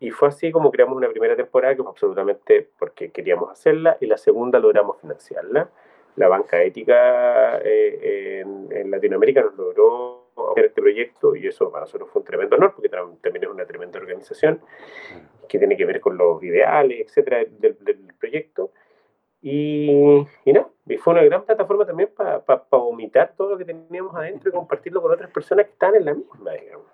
Y fue así como creamos una primera temporada que fue absolutamente porque queríamos hacerla y la segunda logramos financiarla. La banca ética eh, en, Latinoamérica nos logró hacer este proyecto y eso para nosotros fue un tremendo honor porque también es una tremenda organización que tiene que ver con los ideales, etcétera, del, del proyecto. Y, y no, y fue una gran plataforma también para vomitar todo lo que teníamos adentro y compartirlo con otras personas que están en la misma, digamos.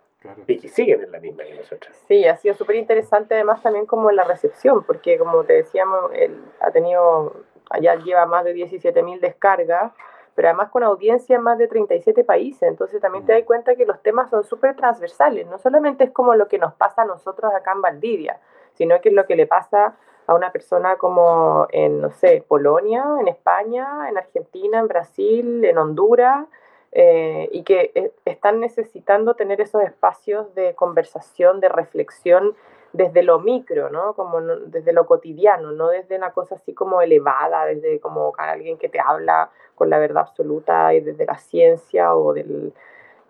Y que siguen en la misma que nosotros. Sí, ha sido súper interesante además también como la recepción, porque como te decíamos, él ha tenido, allá lleva más de 17.000 descargas, pero además con audiencia en más de 37 países, entonces también te mm. das cuenta que los temas son súper transversales, no solamente es como lo que nos pasa a nosotros acá en Valdivia, sino que es lo que le pasa a una persona como en, no sé, Polonia, en España, en Argentina, en Brasil, en Honduras, eh, y que eh, están necesitando tener esos espacios de conversación, de reflexión desde lo micro, ¿no? Como desde lo cotidiano, no desde una cosa así como elevada, desde como alguien que te habla con la verdad absoluta y desde la ciencia o del...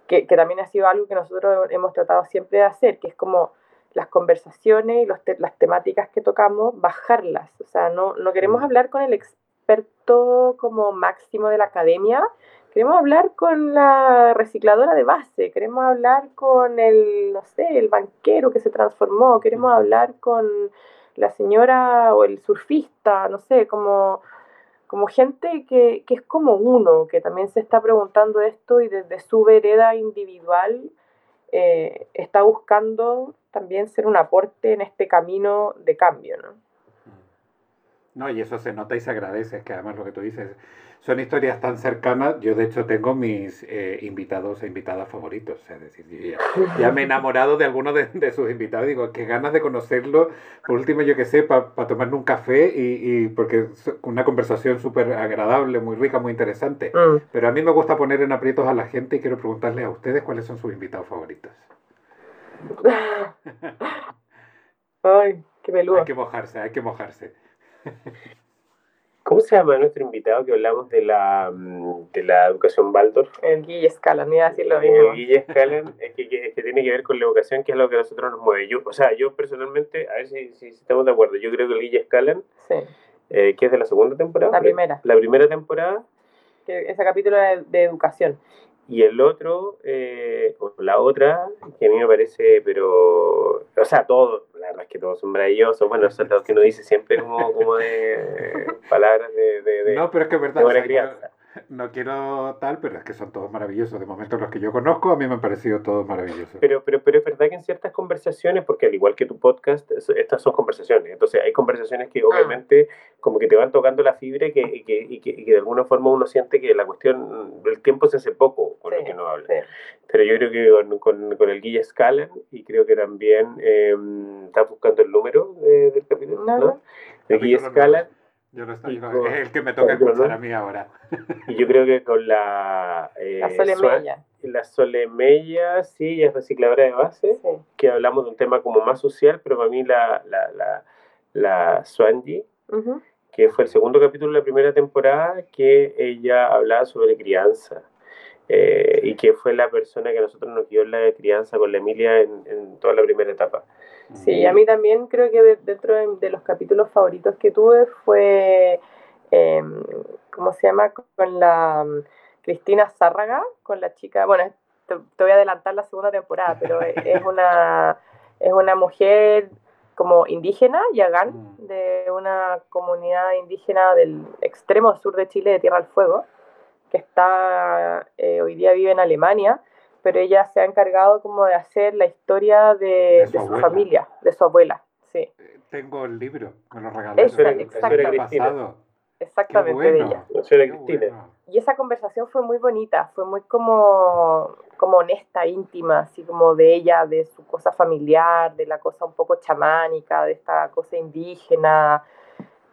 Que también ha sido algo que nosotros hemos tratado siempre de hacer, que es como las conversaciones y los las temáticas que tocamos, bajarlas. O sea, no, no queremos mm. hablar con el experto como máximo de la academia, queremos hablar con la recicladora de base, queremos hablar con el, no sé, el banquero que se transformó, queremos hablar con la señora o el surfista, no sé, como, como gente que, que es como uno, que también se está preguntando esto y desde su vereda individual eh, está buscando también ser un aporte en este camino de cambio, ¿no? No, y eso se nota y se agradece, es que además lo que tú dices, son historias tan cercanas, yo de hecho tengo mis eh, invitados e invitadas favoritos, es decir, ya, me he enamorado de algunos de, sus invitados, digo, qué ganas de conocerlo, por último yo que sé, para tomarme un café y, y porque es una conversación súper agradable, muy rica, muy interesante, mm. pero a mí me gusta poner en aprietos a la gente y quiero preguntarles a ustedes cuáles son sus invitados favoritos. Ay, qué peludo. Hay que mojarse, hay que mojarse. ¿Cómo se llama nuestro invitado que hablamos de la, mm, de la educación Baldor? El Guille Scalan, iba a decir lo mismo. El Guille Scalan es que, que, tiene que ver con la educación, que es lo que a nosotros nos mueve. Yo, o sea, yo personalmente, a ver si, si, estamos de acuerdo, yo creo que el Guille Scalan, sí. eh, que es de la segunda temporada. La primera. La primera temporada. Que ese capítulo de, de educación. Y el otro, eh, o la otra, que a mí me parece, pero, o sea, todos, la verdad es que todos son maravillosos, bueno, son los que uno dice siempre como, como de palabras de, de, no, pero es que es verdad, buena crianza no quiero tal, pero es que son todos maravillosos. De momento los que yo conozco, a mí me han parecido todos maravillosos. Pero, pero, pero es verdad que en ciertas conversaciones, porque al igual que tu podcast, estas son conversaciones. Entonces hay conversaciones que ah. obviamente como que te van tocando la fibra y que, y que, y que, de alguna forma uno siente que la cuestión del tiempo se hace poco con lo que uno habla. Pero yo creo que con, con, el Guille Scala, y creo que también eh, está buscando el número del capítulo, ¿no? El Guille Scala yo no estoy, es el que me toca escuchar a mí ahora. Y yo creo que con la... Eh, la Solemella. La Solemella, sí, es recicladora de base, que hablamos de un tema como más social, pero para mí la, la, la, la Swanji, que fue el segundo capítulo de la primera temporada, que ella hablaba sobre crianza. Eh, y que fue la persona que a nosotros nos dio la crianza con la Emilia en, en toda la primera etapa. Sí, a mí también creo que dentro de, los capítulos favoritos que tuve fue, em, ¿cómo se llama? Con la mm, Cristina Zárraga, con la chica, bueno, te, voy a adelantar la segunda temporada, pero e, es una, es una mujer como indígena, Yagán, mm. de una comunidad indígena del extremo sur de Chile, de Tierra del Fuego, que está, eh, hoy día vive en Alemania, pero ella se ha encargado como de hacer la historia de, su, familia, de su abuela. Sí. Eh, tengo el libro, me lo regaló. exactamente. Exactamente, de ella. Y esa conversación fue muy bonita, fue muy como, como honesta, íntima, así como de ella, de su cosa familiar, de la cosa un poco chamánica, de esta cosa indígena.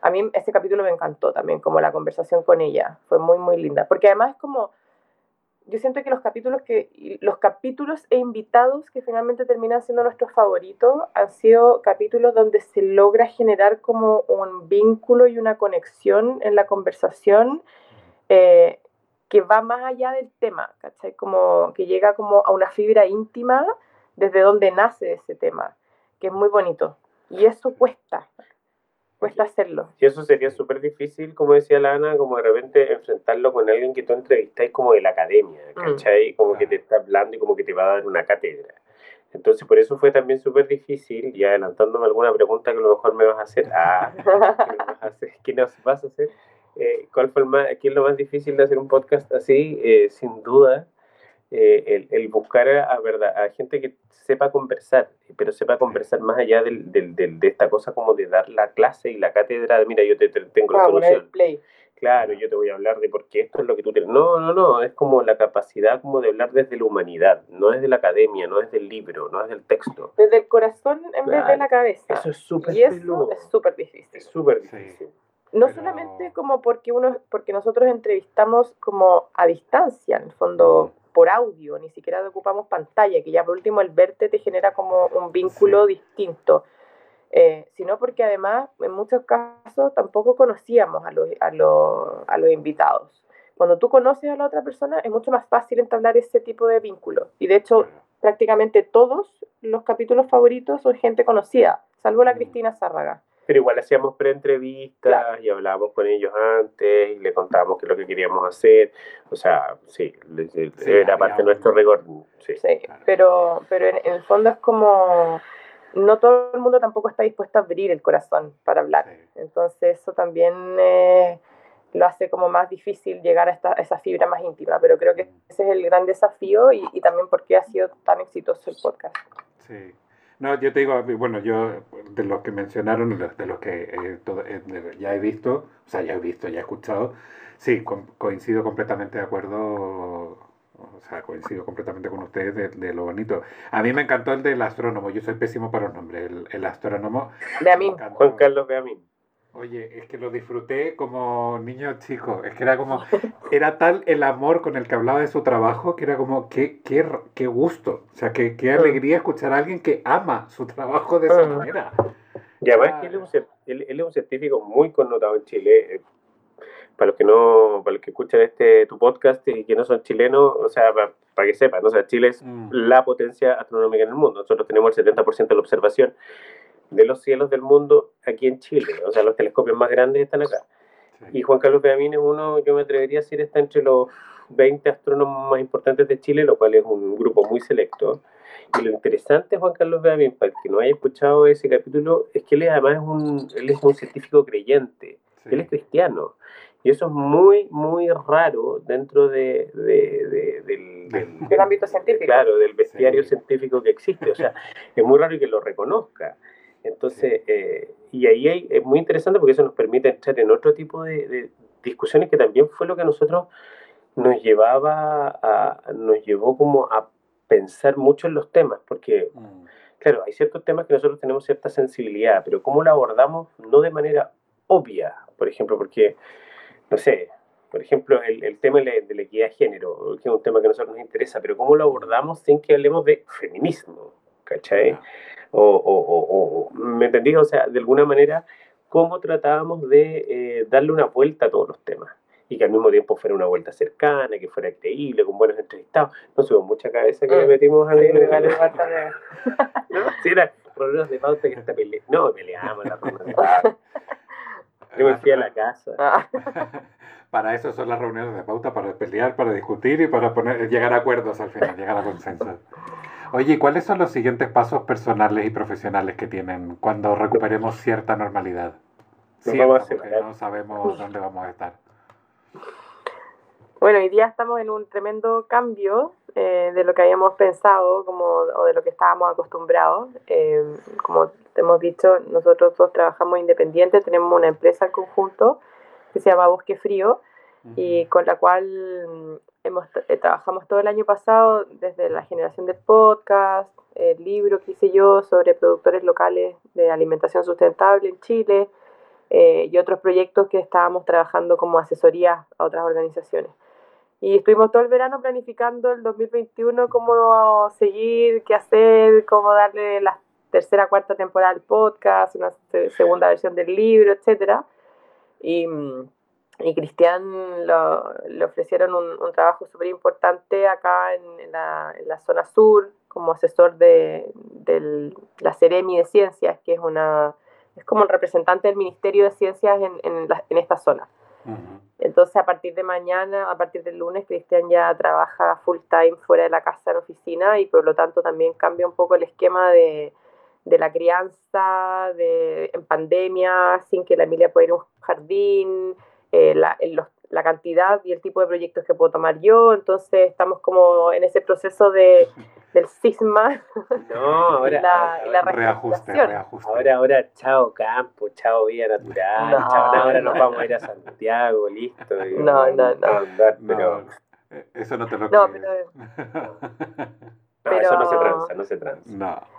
A mí ese capítulo me encantó también, como la conversación con ella, fue muy, muy linda, porque además es como yo siento que los capítulos que los capítulos e invitados que finalmente terminan siendo nuestros favoritos han sido capítulos donde se logra generar como un vínculo y una conexión en la conversación eh, que va más allá del tema, ¿cachai? Como que llega como a una fibra íntima desde donde nace ese tema, que es muy bonito. Y eso cuesta, cuesta hacerlo. Y eso sería súper difícil, como decía Lana, como de repente enfrentarlo con alguien que tú entrevistáis como de la academia, mm. ¿cachai? Como que te está hablando y como que te va a dar una cátedra. Entonces, por eso fue también súper difícil, y adelantándome alguna pregunta que a lo mejor me vas a hacer, ah, ¿qué nos vas a hacer? Eh, ¿Cuál fue el más, qué es lo más difícil de hacer un podcast así? Eh, sin duda, eh, el, buscar a, verdad, a gente que sepa conversar, pero sepa conversar más allá del, del, de esta cosa como de dar la clase y la cátedra de, mira, yo te, tengo la solución. Claro, yo te voy a hablar de por qué esto es lo que tú tienes. No, no, no, es como la capacidad como de hablar desde la humanidad, no es de la academia, no es del libro, no es del texto. Desde el corazón en vez de la cabeza. Eso es súper Y eso es súper difícil. Es súper difícil. No solamente como porque uno, porque nosotros entrevistamos como a distancia, en el fondo, por audio, ni siquiera ocupamos pantalla, que ya por último el verte te genera como un vínculo distinto, eh, sino porque además en muchos casos tampoco conocíamos a los, a, a los invitados. Cuando tú conoces a la otra persona es mucho más fácil entablar ese tipo de vínculo. Y de hecho, prácticamente todos los capítulos favoritos son gente conocida, salvo la. Cristina Zárraga. Pero igual hacíamos pre-entrevistas y hablábamos con ellos antes y le contábamos qué es lo que queríamos hacer. O sea, sí, era parte de nuestro récord. Sí, pero, pero en, el fondo es como no todo el mundo tampoco está dispuesto a abrir el corazón para hablar. Entonces eso también eh, lo hace como más difícil llegar a, esta, esa fibra más íntima. Pero creo que ese es el gran desafío y, y también porque ha sido tan exitoso el podcast. Sí. No, yo te digo, bueno, yo de los que mencionaron, de los que eh, eh, ya he visto, o sea, ya he visto, ya he escuchado, sí, coincido completamente de acuerdo, o sea, coincido completamente con ustedes de, lo bonito. A mí me encantó el del astrónomo, yo soy pésimo para los nombres, el, el astrónomo. De a mí. Juan Carlos mí. Oye, es que lo disfruté como niño chico. Es que era como. Era tal el amor con el que hablaba de su trabajo que era como. Qué, qué, qué gusto. O sea, qué, qué alegría escuchar a alguien que ama su trabajo de esa manera. Y además que él es, un, él, es un científico muy connotado en Chile. Eh, para los que no, para los que escuchan este tu podcast y que no son chilenos, o sea, para, que sepan, ¿no? o sea, Chile es mm. la potencia astronómica en el mundo. Nosotros tenemos el 70% de la observación de los cielos del mundo aquí en Chile. O sea, los telescopios más grandes están acá. Y Juan Carlos Beamín es uno, yo me atrevería a decir, está entre los 20 astrónomos más importantes de Chile, lo cual es un grupo muy selecto. Y lo interesante de Juan Carlos Beamín, para el que no haya escuchado ese capítulo, es que él además es un, él es un científico creyente. Él es cristiano. Y eso es muy, muy raro dentro de, del, ámbito científico. Claro, del bestiario científico que existe. O sea, es muy raro que lo reconozca. Entonces, eh, y ahí es muy interesante porque eso nos permite entrar en otro tipo de, discusiones que también fue lo que a nosotros nos llevaba a, nos llevó como a pensar mucho en los temas, porque, mm. claro, hay ciertos temas que nosotros tenemos cierta sensibilidad, pero cómo lo abordamos no de manera obvia, por ejemplo, porque, no sé, por ejemplo, el, el tema de la, equidad de género, que es un tema que a nosotros nos interesa, pero cómo lo abordamos sin que hablemos de feminismo, ¿cachai? O, ¿me entendí? O sea, de alguna manera, cómo tratábamos de eh, darle una vuelta a todos los temas y que al mismo tiempo fuera una vuelta cercana, que fuera creíble, con buenos entrevistados. No hubo mucha cabeza que le mm. metimos a de ¿No? Si era problemas de pauta que hasta peleamos. No, peleamos la ronda de pauta. Yo me fui a la casa. Ah. para eso son las reuniones de pauta, para pelear, para discutir y para poner, llegar a acuerdos al final, llegar a consensos. Oye, ¿cuáles son los siguientes pasos personales y profesionales que tienen cuando recuperemos cierta normalidad? Sí, no sabemos dónde vamos a estar. Bueno, hoy día estamos en un tremendo cambio eh, de lo que habíamos pensado como, o de lo que estábamos acostumbrados. Eh, como hemos dicho, nosotros todos trabajamos independientes, tenemos una empresa en conjunto que se llama Bosque Frío y con la cual hemos, eh, trabajamos todo el año pasado desde la generación de podcast, el libro que hice yo sobre productores locales de alimentación sustentable en Chile eh, y otros proyectos que estábamos trabajando como asesoría a otras organizaciones. Y estuvimos todo el verano planificando el 2021 cómo seguir, qué hacer, cómo darle la tercera, cuarta temporada al podcast, una segunda versión del libro, etc. Y mm, y Cristian le ofrecieron un, trabajo súper importante acá en, la, en, la, zona sur como asesor de, la Ceremi de Ciencias, que es una es como el representante del Ministerio de Ciencias en, en, en esta zona. Entonces, a partir de mañana, a partir del lunes, Cristian ya trabaja full time fuera de la casa en oficina y por lo tanto también cambia un poco el esquema de, de la crianza de, en pandemia, sin que la familia pueda ir a un jardín, eh, la, la, cantidad y el tipo de proyectos que puedo tomar yo, entonces estamos como en ese proceso de, del cisma. No, ahora, la, reajuste, reajuste. Ahora, ahora, chao campo, chao vida natural, no, chao, ahora nos vamos a ir a Santiago, listo. no, no, no. pero... Eh, eso no te lo no, pero... no, eso no se transa, no se transa. No.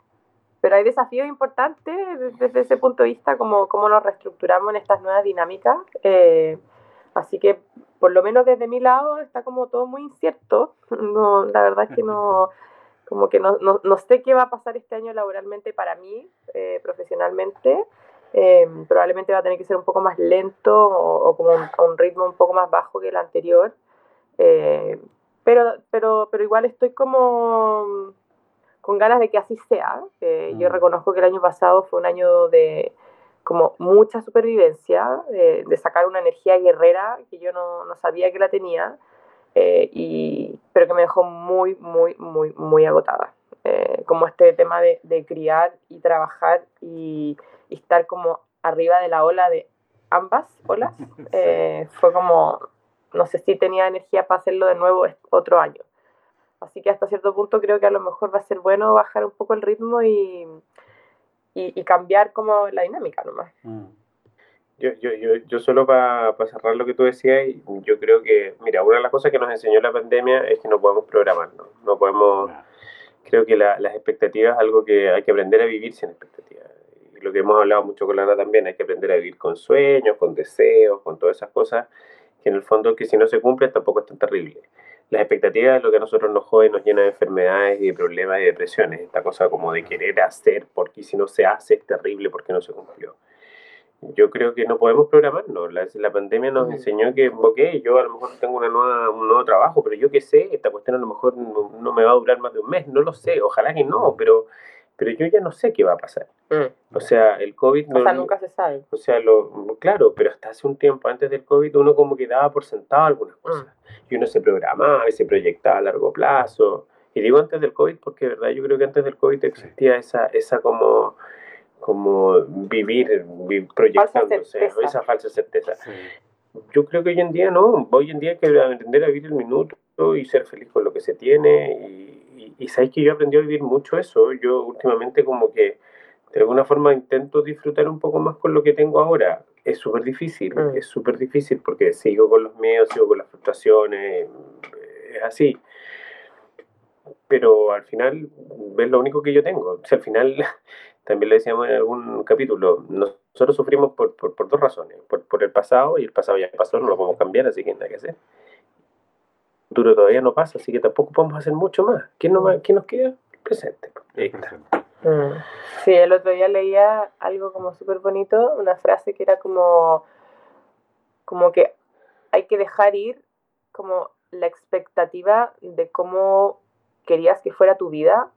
Pero hay desafíos importantes desde ese punto de vista, como cómo nos reestructuramos en estas nuevas dinámicas. Eh, así que, por lo menos desde mi lado, está como todo muy incierto. No, la verdad es que no, como que no, no, no sé qué va a pasar este año laboralmente para mí, eh, profesionalmente. Eh, probablemente va a tener que ser un poco más lento o, como a un ritmo un poco más bajo que el anterior. pero, pero, pero igual estoy como con ganas de que así sea. Yo mm. reconozco que el año pasado fue un año de como mucha supervivencia, de, sacar una energía guerrera que yo no, no sabía que la tenía, eh, y, pero que me dejó muy, muy, muy, muy agotada. Eh, como este tema de, de criar y trabajar y, estar como arriba de la ola de ambas olas, eh, fue como, no sé si tenía energía para hacerlo de nuevo otro año. Así que hasta cierto punto creo que a lo mejor va a ser bueno bajar un poco el ritmo y, y, cambiar como la dinámica nomás. Mm. Yo, yo, yo, yo solo para cerrar lo que tú decías, yo creo que, mira, una de las cosas que nos enseñó la pandemia es que no podemos programarnos, no podemos, creo que la, las expectativas es algo que hay que aprender a vivir sin expectativas. Y lo que hemos hablado mucho con Lara también, hay que aprender a vivir con sueños, con deseos, con todas esas cosas, que en el fondo que si no se cumplen tampoco es tan terrible las expectativas es lo que a nosotros nos jode, nos llena de enfermedades y de problemas y depresiones. Esta cosa como de querer hacer, porque si no se hace es terrible porque no se cumplió. Yo creo que no podemos programarnos. La, la pandemia nos enseñó que, ok, yo a lo mejor tengo una nueva, un nuevo trabajo, pero yo qué sé, esta cuestión a lo mejor no, no me va a durar más de un mes, no lo sé, ojalá que no, pero pero yo ya no sé qué va a pasar. Mm. O sea, el COVID... O sea, nunca se sabe. O sea, lo, claro, pero hasta hace un tiempo antes del COVID uno como que daba por sentado algunas cosas. Mm. Y uno se programaba y se proyectaba a largo plazo. Y digo antes del COVID porque, verdad, yo creo que antes del COVID existía esa, esa como como vivir, proyectándose, esa falsa certeza. Yo creo que hoy en día no, hoy en día hay que aprender a vivir el minuto y ser feliz con lo que se tiene y, y, sabéis que yo aprendí a vivir mucho eso. Yo últimamente como que de alguna forma intento disfrutar un poco más con lo que tengo ahora. Es súper difícil, mm. es súper difícil porque sigo con los miedos, sigo con las frustraciones, es así. Pero al final es lo único que yo tengo. O sea, al final, también lo decíamos en algún capítulo, nosotros sufrimos por, por, por dos razones. Por, por, el pasado, y el pasado ya pasó, no lo podemos cambiar, así que nada que hacer futuro todavía no pasa, así que tampoco podemos hacer mucho más. ¿Qué nos, qué nos queda? El presente. Mm. Sí, el otro día leía algo como súper bonito, una frase que era como, como que hay que dejar ir como la expectativa de cómo querías que fuera tu vida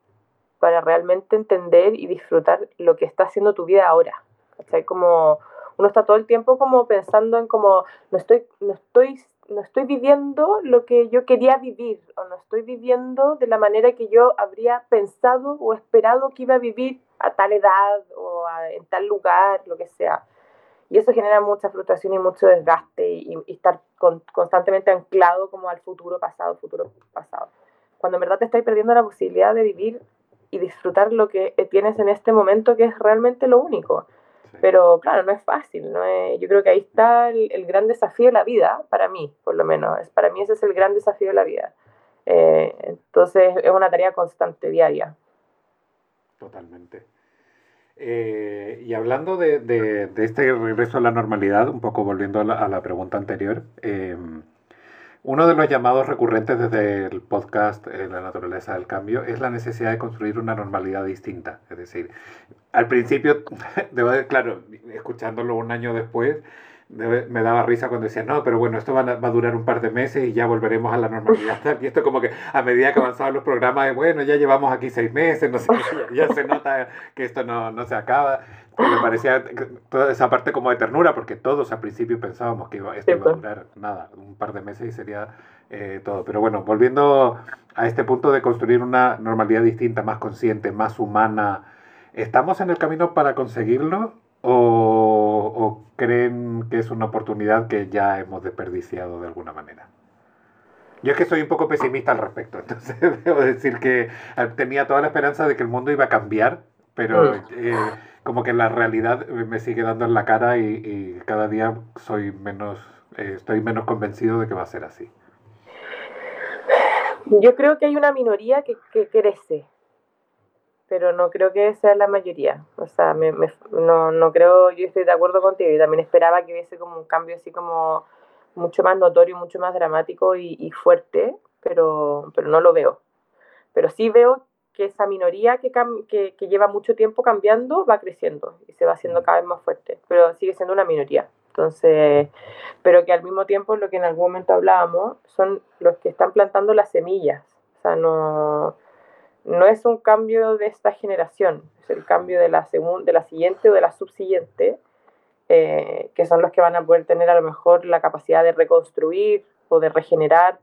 para realmente entender y disfrutar lo que está haciendo tu vida ahora. ¿Cachai? Como uno está todo el tiempo como pensando en como no estoy, no estoy no estoy viviendo lo que yo quería vivir o no estoy viviendo de la manera que yo habría pensado o esperado que iba a vivir a tal edad o en tal lugar, lo que sea. Y eso genera mucha frustración y mucho desgaste y, estar constantemente anclado como al futuro pasado, futuro pasado. Cuando en verdad te estás perdiendo la posibilidad de vivir y disfrutar lo que tienes en este momento, que es realmente lo único. Pero claro, no es fácil, ¿no? yo creo que ahí está el, gran desafío de la vida, para mí, por lo menos. Para mí ese es el gran desafío de la vida. Eh, entonces es una tarea constante, diaria. Totalmente. Eh, y hablando de, de, este regreso a la normalidad, un poco volviendo a la, a la pregunta anterior, eh, uno de los llamados recurrentes desde el podcast eh, La naturaleza del cambio es la necesidad de construir una normalidad distinta. Es decir, al principio, debo de, claro, escuchándolo un año después, me daba risa cuando decía, no, pero bueno, esto va a, durar un par de meses y ya volveremos a la normalidad. Y esto como que a medida que avanzaban los programas, bueno, ya llevamos aquí seis meses, sé, ya, se nota que esto no, no se acaba. Me parecía toda esa parte como de ternura, porque todos al principio pensábamos que iba, esto iba a durar nada, un par de meses y sería eh, todo. Pero bueno, volviendo a este punto de construir una normalidad distinta, más consciente, más humana, ¿estamos en el camino para conseguirlo? o, creen que es una oportunidad que ya hemos desperdiciado de alguna manera? Yo es que soy un poco pesimista al respecto, entonces debo decir que eh, tenía toda la esperanza de que el mundo iba a cambiar, pero mm. eh, como que la realidad me sigue dando en la cara y, cada día soy menos, eh, estoy menos convencido de que va a ser así. Yo creo que hay una minoría que, que crece, pero no creo que sea la mayoría. O sea, me, no, no creo, yo estoy de acuerdo contigo y también esperaba que hubiese como un cambio así como mucho más notorio, mucho más dramático y, fuerte, pero, pero no lo veo. Pero sí veo que esa minoría que, que, que, lleva mucho tiempo cambiando va creciendo y se va haciendo cada vez más fuerte, pero sigue siendo una minoría. Entonces, pero que al mismo tiempo lo que en algún momento hablábamos son los que están plantando las semillas. O sea, no, no es un cambio de esta generación, es el cambio de la, de la siguiente o de la subsiguiente, eh, que son los que van a poder tener a lo mejor la capacidad de reconstruir o de regenerar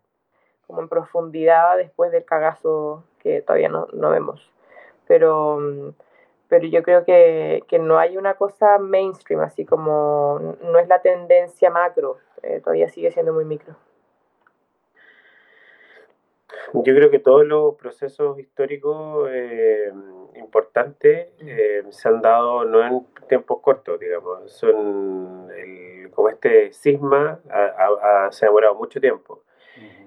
como en profundidad después del cagazo que todavía no, vemos. Pero, pero yo creo que, no hay una cosa mainstream, así como no es la tendencia macro, eh, todavía sigue siendo muy micro. Yo creo que todos los procesos históricos eh, importantes eh, se han dado no en tiempos cortos, digamos, son el, como este cisma se ha demorado mucho tiempo.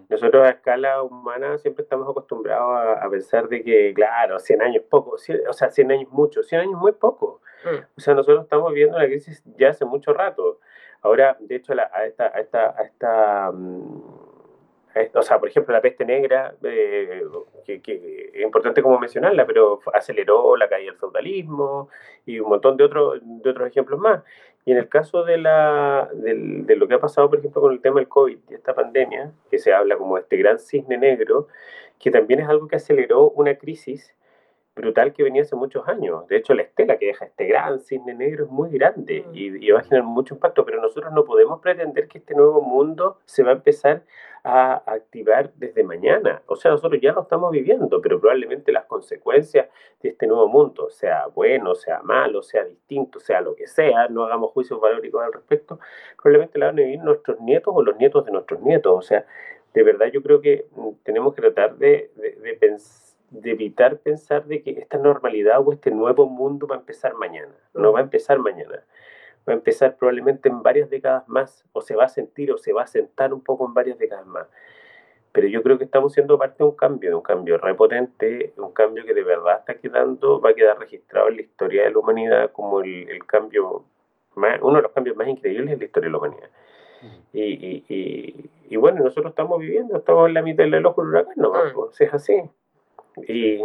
Nosotros a escala humana siempre estamos acostumbrados a, pensar de que, claro, 100 años poco, o sea, 100 años mucho, 100 años muy poco. Mm. O sea, nosotros estamos viendo la crisis ya hace mucho rato. Ahora, de hecho, a esta, a esta, a esta mm, o sea, por ejemplo, la peste negra, eh, que, es importante como mencionarla, pero aceleró la caída del feudalismo y un montón de, otros de otros ejemplos más. Y en el caso de, la, de, lo que ha pasado, por ejemplo, con el tema del COVID y esta pandemia, que se habla como este gran cisne negro, que también es algo que aceleró una crisis brutal que venía hace muchos años. De hecho, la estela que deja este gran cisne negro es muy grande mm. y, y, va a generar mucho impacto, pero nosotros no podemos pretender que este nuevo mundo se va a empezar a activar desde mañana. O sea, nosotros ya lo estamos viviendo, pero probablemente las consecuencias de este nuevo mundo, sea bueno, sea malo, sea distinto, sea lo que sea, no hagamos juicios valóricos al respecto, probablemente la van a vivir nuestros nietos o los nietos de nuestros nietos. O sea, de verdad yo creo que mm, tenemos que tratar de, de, de evitar pensar de que esta normalidad o este nuevo mundo va a empezar mañana. No va a empezar mañana va a empezar probablemente en varias décadas más, o se va a sentir o se va a sentar un poco en varias décadas más. Pero yo creo que estamos siendo parte de un cambio, de un cambio repotente, un cambio que de verdad está quedando, va a quedar registrado en la historia de la humanidad como el, cambio, más, uno de los cambios más increíbles en la historia de la humanidad. Y, y, y, y, bueno, nosotros estamos viviendo, estamos en la mitad del ojo del huracán, no, pues, es así. Y,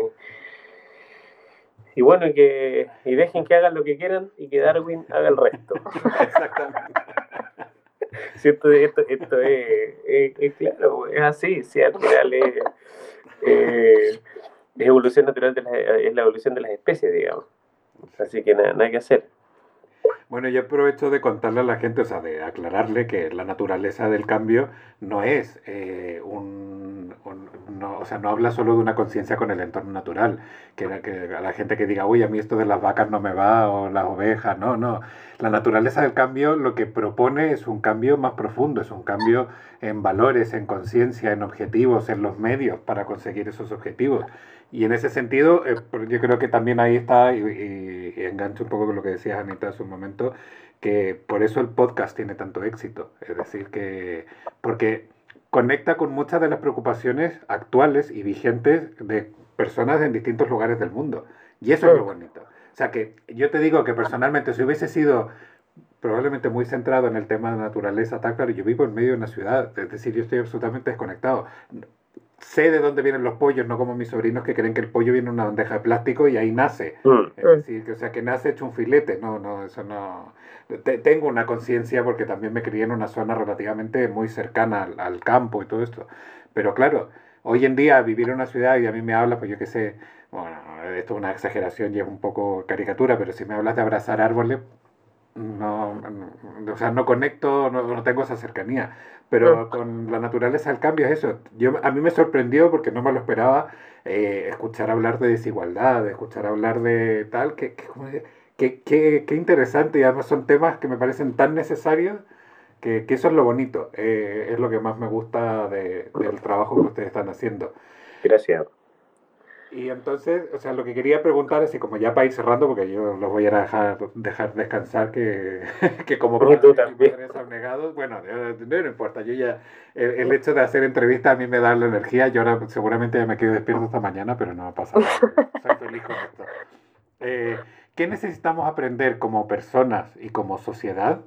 y bueno, y, que, y dejen que hagan lo que quieran y que Darwin haga el resto. Exactamente. esto, esto, es, claro, es así, si al final es, es evolución natural, de es la evolución de las especies, digamos. Así que nada, nada que hacer. Bueno, yo aprovecho de contarle a la gente, o sea, de aclararle que la naturaleza del cambio no es eh, un, no, o sea, no habla solo de una conciencia con el entorno natural, que, que a la gente que diga, uy, a mí esto de las vacas no me va, o las ovejas, no, no. La naturaleza del cambio lo que propone es un cambio más profundo, es un cambio en valores, en conciencia, en objetivos, en los medios para conseguir esos objetivos. Y en ese sentido, eh, yo creo que también ahí está, y, engancho un poco con lo que decías Anita hace un momento, que por eso el podcast tiene tanto éxito. Es decir, que porque conecta con muchas de las preocupaciones actuales y vigentes de personas en distintos lugares del mundo. Y eso es lo bonito. O sea que yo te digo que personalmente si hubiese sido probablemente muy centrado en el tema de naturaleza, tal, claro, yo vivo en medio de una ciudad, es decir, yo estoy absolutamente desconectado sé de dónde vienen los pollos, no como mis sobrinos que creen que el pollo viene en una bandeja de plástico y ahí nace. Mm. Es decir, que, o sea, que nace hecho un filete. No, no, eso no. Tengo una conciencia porque también me crié en una zona relativamente muy cercana al, campo y todo esto. Pero claro, hoy en día vivir en una ciudad y a mí me habla, pues yo qué sé, bueno, esto es una exageración y es un poco caricatura, pero si me hablas de abrazar árboles, no, o sea, no conecto, no, no tengo esa cercanía pero con la naturaleza del cambio es eso. Yo, a mí me sorprendió porque no me lo esperaba eh, escuchar hablar de desigualdad, escuchar hablar de tal, que, que, que, que, interesante y además son temas que me parecen tan necesarios que, eso es lo bonito, eh, es lo que más me gusta de, del trabajo que ustedes están haciendo. Gracias. Y entonces, o sea, lo que quería preguntar es, y como ya para ir cerrando, porque yo los voy a dejar, dejar descansar, que, que como tú también. abnegados, bueno, no, importa, yo ya, el, hecho de hacer entrevistas a mí me da la energía, yo ahora seguramente ya me quedo despierto esta mañana, pero no pasa nada, soy feliz con esto. Eh, ¿Qué necesitamos aprender como personas y como sociedad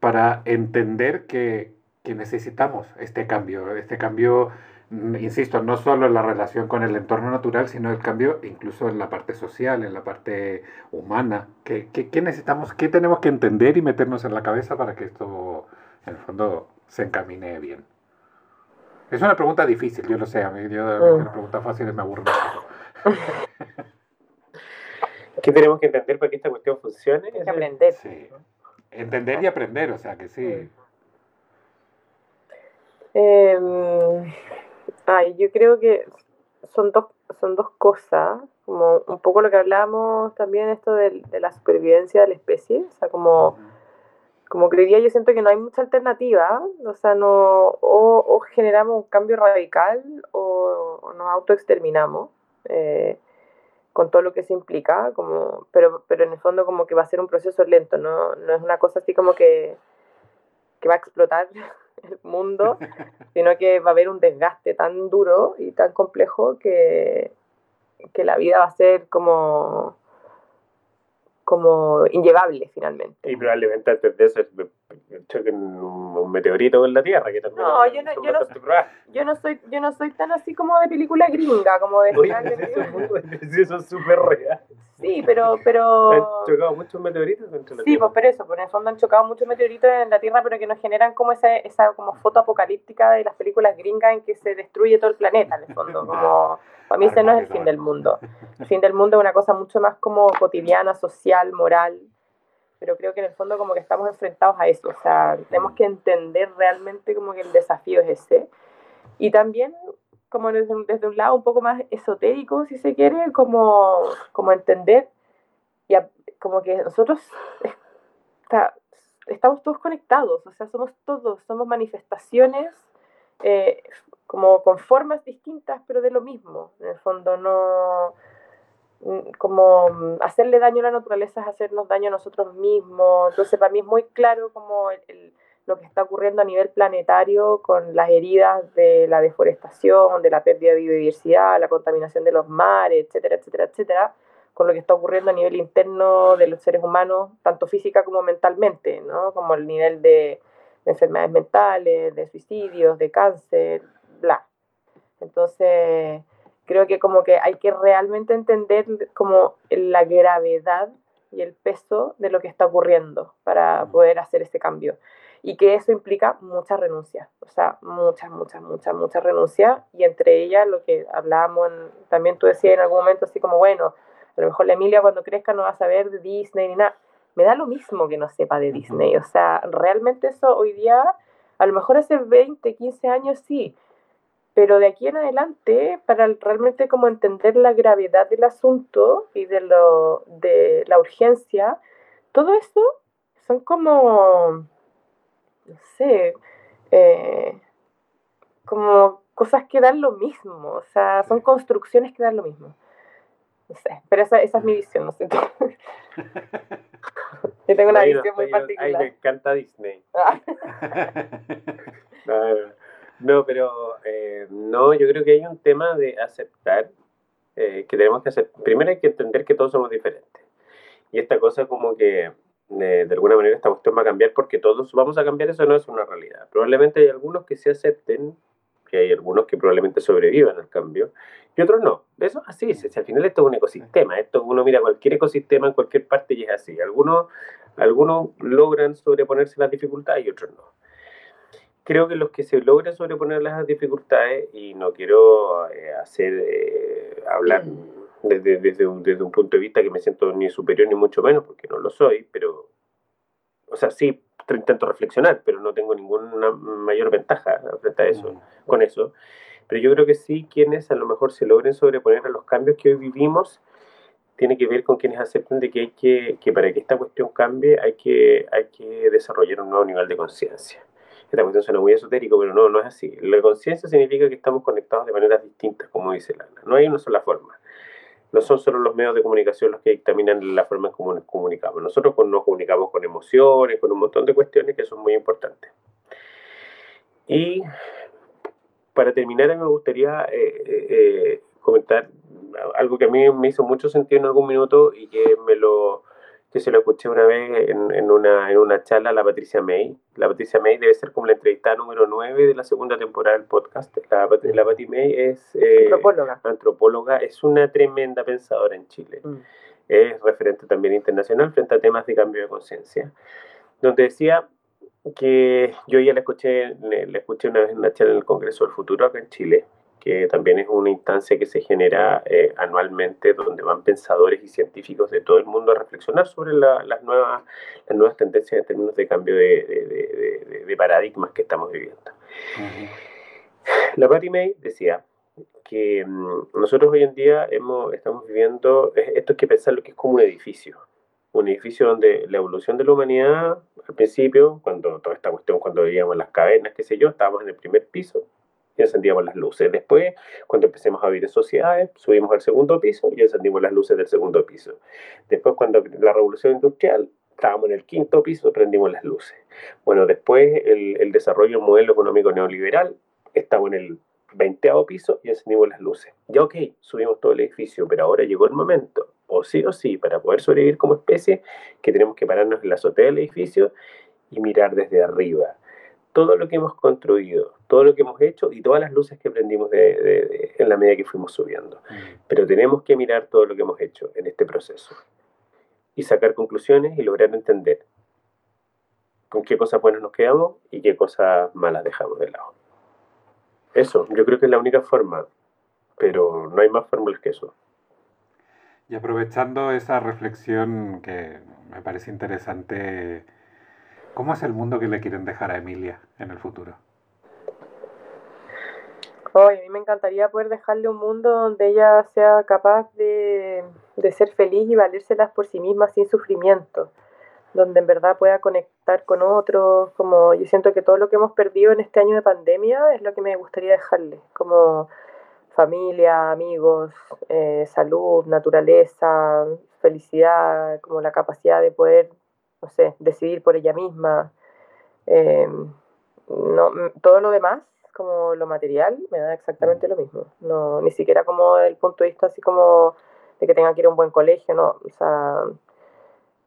para entender que, que necesitamos este cambio, este cambio Mm, insisto, no solo en la relación con el entorno natural, sino el cambio incluso en la parte social, en la parte humana. ¿Qué, qué, necesitamos, qué tenemos que entender y meternos en la cabeza para que esto, en el fondo, se encamine bien? Es una pregunta difícil, yo lo sé, a mí yo mm. una pregunta fácil me aburre ¿Qué tenemos que entender para que esta cuestión funcione? que aprender. Sí. Entender y aprender, o sea que sí. Eh, Ay, yo creo que son dos, son dos cosas, como un poco lo que hablábamos también, esto de, de la supervivencia de la especie, o sea, como como que hoy día yo siento que no hay mucha alternativa, o sea, no, o, generamos un cambio radical o, nos autoexterminamos, eh, con todo lo que se implica, como, pero, pero en el fondo como que va a ser un proceso lento, no, no es una cosa así como que, que va a explotar el mundo, sino que va a haber un desgaste tan duro y tan complejo que, que la vida va a ser como como inllevable finalmente. Y probablemente antes de eso choquen un meteorito en la Tierra. Que también no, yo no, yo, no, yo, no, soy, yo no soy tan así como de película gringa, como de... Oye, eso es súper real. Sí, pero... pero... Han chocado muchos meteoritos entre la Sí, pues por eso, por en el fondo han chocado muchos meteoritos en la Tierra, pero que nos generan como esa, esa como foto apocalíptica de las películas gringas en que se destruye todo el planeta, en el fondo, como... Para mí ese no es el fin del mundo. El fin del mundo es una cosa mucho más como cotidiana, social, moral, pero creo que en el fondo como que estamos enfrentados a eso, o sea, tenemos que entender realmente como que el desafío es ese. Y también como desde, desde un lado un poco más esotérico, si se quiere, como, como entender y como que nosotros estamos todos conectados, o sea, somos todos, somos manifestaciones eh, como con formas distintas, pero de lo mismo. En el fondo, no como hacerle daño a la naturaleza es hacernos daño a nosotros mismos. Entonces, para mí es muy claro como lo que está ocurriendo a nivel planetario con las heridas de la deforestación, de la pérdida de biodiversidad, la contaminación de los mares, etcétera, etcétera, etcétera, con lo que está ocurriendo a nivel interno de los seres humanos, tanto física como mentalmente, ¿no? Como el nivel de enfermedades mentales, de suicidios, de cáncer, bla. Entonces, creo que como que hay que realmente entender como la gravedad y el peso de lo que está ocurriendo para poder hacer ese cambio. Y que eso implica muchas renuncias, o sea, muchas, muchas, muchas, muchas renuncias. Y entre ellas lo que hablábamos, también tú decías en algún momento así como, bueno, a lo mejor la Emilia cuando crezca no va a saber de Disney ni nada. Me da lo mismo que no sepa de Disney, o sea, realmente eso hoy día, a lo mejor hace 20, 15 años sí, pero de aquí en adelante, para realmente como entender la gravedad del asunto y de, lo, de la urgencia, todo esto son como, no sé, eh, como cosas que dan lo mismo, o sea, son construcciones que dan lo mismo. No sé, pero esa, esa es mi visión, no sé. Yo tengo una visión muy particular. Ay, me encanta Disney. Ah. No, pero eh, no, yo creo que hay un tema de aceptar eh, que tenemos que hacer. Primero hay que entender que todos somos diferentes. Y esta cosa como que eh, de alguna manera esta cuestión va a cambiar porque todos vamos a cambiar, eso no es una realidad. Probablemente hay algunos que se acepten, que hay algunos que probablemente sobrevivan al cambio y otros no. Eso así es. Si al final esto es un ecosistema. Esto uno mira cualquier ecosistema en cualquier parte y es así. Algunos, algunos logran sobreponerse a las dificultades y otros no creo que los que se logran sobreponer las dificultades, y no quiero eh, hacer eh, hablar mm. Desde, desde, un, desde un punto de vista que me siento ni superior ni mucho menos, porque no lo soy, pero, o sea, sí intento reflexionar, pero no tengo ninguna mayor ventaja frente a eso, mm. con eso. Pero yo creo que sí, quienes a lo mejor se logren sobreponer a los cambios que hoy vivimos, tiene que ver con quienes acepten de que hay que, que para que esta cuestión cambie, hay que, hay que desarrollar un nuevo nivel de conciencia. Esta cuestión suena muy esotérico, pero no, no es así. La conciencia significa que estamos conectados de maneras distintas, como dice Lana. No hay una sola forma. No son solo los medios de comunicación los que dictaminan la forma en cómo nos comunicamos. Nosotros nos comunicamos con emociones, con un montón de cuestiones que son muy importantes. Y para terminar, me gustaría eh, eh, eh, comentar algo que a mí me hizo mucho sentido en algún minuto y que me lo que se lo escuché una vez en, en, una, en una charla a la Patricia May. La Patricia May debe ser como la entrevistada número 9 de la segunda temporada del podcast. La, la Pati May es eh, antropóloga. antropóloga, es una tremenda pensadora en Chile. Mm. Es referente también internacional frente a temas de cambio de conciencia. Donde decía que yo ya la escuché, le, escuché una vez en una charla en el Congreso del Futuro acá en Chile, que también es una instancia que se genera eh, anualmente donde van pensadores y científicos de todo el mundo a reflexionar sobre las, nuevas, las nuevas tendencias en términos de cambio de, de, paradigmas que estamos viviendo. La Patty May decía que mm, nosotros hoy en día hemos, estamos viviendo, esto es que pensar lo que es como un edificio. un edificio donde la evolución de la humanidad, al principio, cuando toda esta cuestión, cuando vivíamos en las cavernas, qué sé yo, estábamos en el primer piso y encendíamos las luces. Después, cuando empecemos a vivir en sociedades, subimos al segundo piso y encendimos las luces del segundo piso. Después, cuando la revolución industrial, estábamos en el quinto piso, prendimos las luces. Bueno, después el, el desarrollo del modelo económico neoliberal, estamos en el veinteavo piso y encendimos las luces. Ya ok, subimos todo el edificio, pero ahora llegó el momento, o sí o sí, para poder sobrevivir como especie, que tenemos que pararnos en la azotea del edificio y mirar desde arriba todo lo que hemos construido, todo lo que hemos hecho y todas las luces que prendimos en la medida que fuimos subiendo. Mm. Pero tenemos que mirar todo lo que hemos hecho en este proceso y sacar conclusiones y lograr entender con qué cosas buenas nos quedamos y qué cosas malas dejamos de lado. Eso, yo creo que es la única forma, pero no hay más fórmulas que eso. Y aprovechando esa reflexión que me parece interesante, ¿cómo es el mundo que le quieren dejar a Emilia en el futuro? a mí me encantaría poder dejarle un mundo donde ella sea capaz de, de ser feliz y valérselas por sí misma sin sufrimiento donde en verdad pueda conectar con otros, como yo siento que todo lo que hemos perdido en este año de pandemia es lo que me gustaría dejarle, como familia, amigos, eh, salud, naturaleza, felicidad, como la capacidad de poder, no sé, decidir por ella misma. Em, no, todo lo demás, como lo material, me da exactamente lo mismo. No, ni siquiera como el punto de vista así como de que tenga que ir a un buen colegio, no. O sea,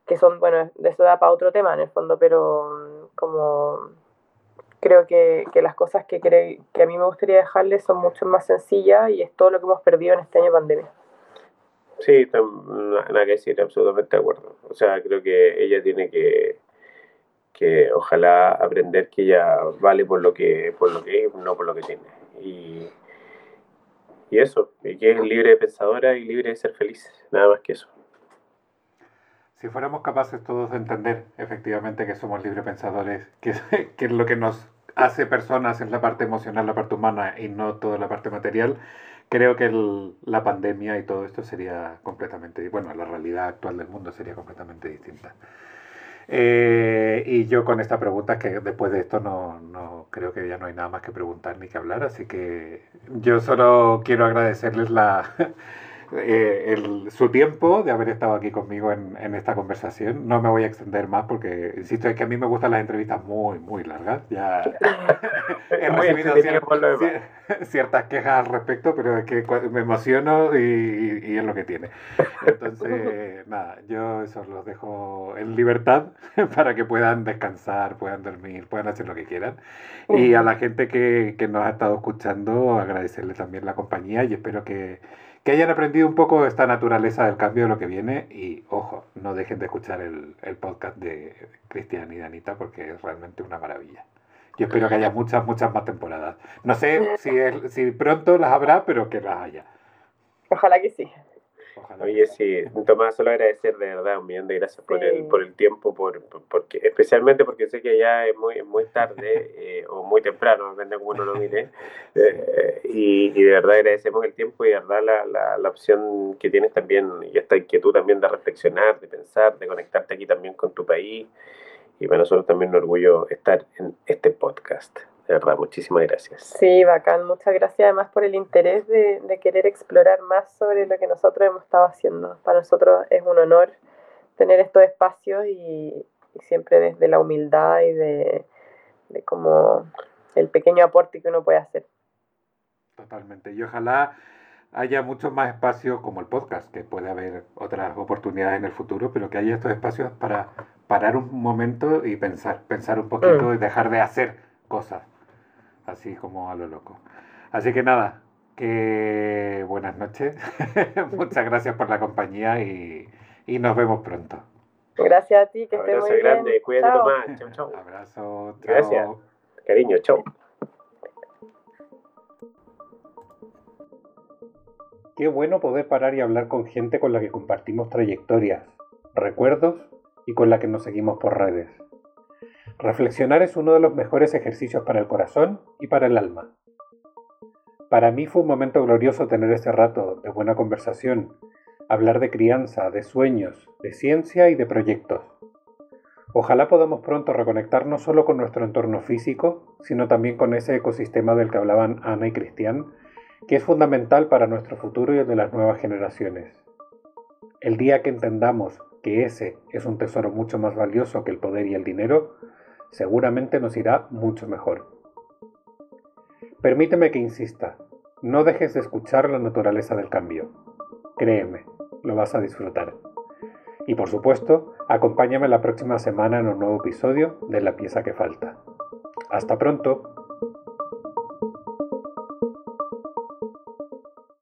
que son, bueno, de eso da para otro tema en el fondo, pero mm, como creo que, las cosas que, que a mí me gustaría dejarles son mucho más sencillas y es todo lo que hemos perdido en este año de pandemia. Sí, nada que decir, absolutamente de acuerdo. O sea, creo que ella tiene que, que ojalá aprender que ella vale por lo que, por lo que es, no por lo que tiene. Y, y eso, y que es libre de pensadora y libre de ser feliz, nada más que eso. Si fuéramos capaces todos de entender efectivamente que somos librepensadores, que, que lo que nos hace personas es la parte emocional, la parte humana y no toda la parte material, creo que la pandemia y todo esto sería completamente, bueno, la realidad actual del mundo sería completamente distinta. Eh, y yo con esta pregunta, que después de esto no, no, creo que ya no hay nada más que preguntar ni que hablar, así que yo solo quiero agradecerles la, eh, el, su tiempo de haber estado aquí conmigo en, en, esta conversación. No me voy a extender más porque, insisto, es que a mí me gustan las entrevistas muy, muy largas. Ya he recibido ciertas quejas al respecto, pero es que me emociono y, y, es lo que tiene. Entonces, nada, yo eso los dejo en libertad para que puedan descansar, puedan dormir, puedan hacer lo que quieran. Y a la gente que, que nos ha estado escuchando, agradecerle también la compañía y espero que que hayan aprendido un poco esta naturaleza del cambio de lo que viene y ojo, no dejen de escuchar el, el podcast de Cristian y Danita porque es realmente una maravilla. Yo espero que haya muchas, muchas más temporadas. No sé si, si pronto las habrá, pero que las haya. Ojalá que sí. Oye, sí, Tomás, solo agradecer de verdad un millón de gracias por, el, por el tiempo, por, porque, especialmente porque sé que ya es muy, muy tarde eh, o muy temprano, depende de cómo uno lo mire. Eh, y, y, de verdad agradecemos el tiempo y de verdad la, la, la, opción que tienes también y esta inquietud también de reflexionar, de pensar, de conectarte aquí también con tu país. Y para nosotros también un orgullo estar en este podcast. De verdad, muchísimas gracias. Sí, bacán. Muchas gracias además por el interés de, de, querer explorar más sobre lo que nosotros hemos estado haciendo. Para nosotros es un honor tener estos espacios y, y siempre desde la humildad y de, de como el pequeño aporte que uno puede hacer. Totalmente. Y ojalá haya muchos más espacios como el podcast, que puede haber otras oportunidades en el futuro, pero que haya estos espacios para parar un momento y pensar, pensar un poquito mm. y dejar de hacer cosas así como a lo loco. Así que nada, que buenas noches. Muchas gracias por la compañía y, y, nos vemos pronto. Gracias a ti, que estés muy grande. bien. Cuídate, Tomás. Chau, chau. Abrazo. Chau. Gracias. Cariño, chau. Qué bueno poder parar y hablar con gente con la que compartimos trayectorias, recuerdos y con la que nos seguimos por redes. Reflexionar es uno de los mejores ejercicios para el corazón y para el alma. Para mí fue un momento glorioso tener este rato de buena conversación hablar de crianza, de sueños, de ciencia y de proyectos. Ojalá podamos pronto reconectar no solo con nuestro entorno físico, sino también con ese ecosistema del que hablaban Ana y Cristian, que es fundamental para nuestro futuro y el de las nuevas generaciones. El día que entendamos que ese es un tesoro mucho más valioso que el poder y el dinero, seguramente nos irá mucho mejor. Permíteme que insista, no dejes de escuchar la naturaleza del cambio. Créeme, lo vas a disfrutar. Y por supuesto, acompáñame la próxima semana en un nuevo episodio de La pieza que falta. Hasta pronto.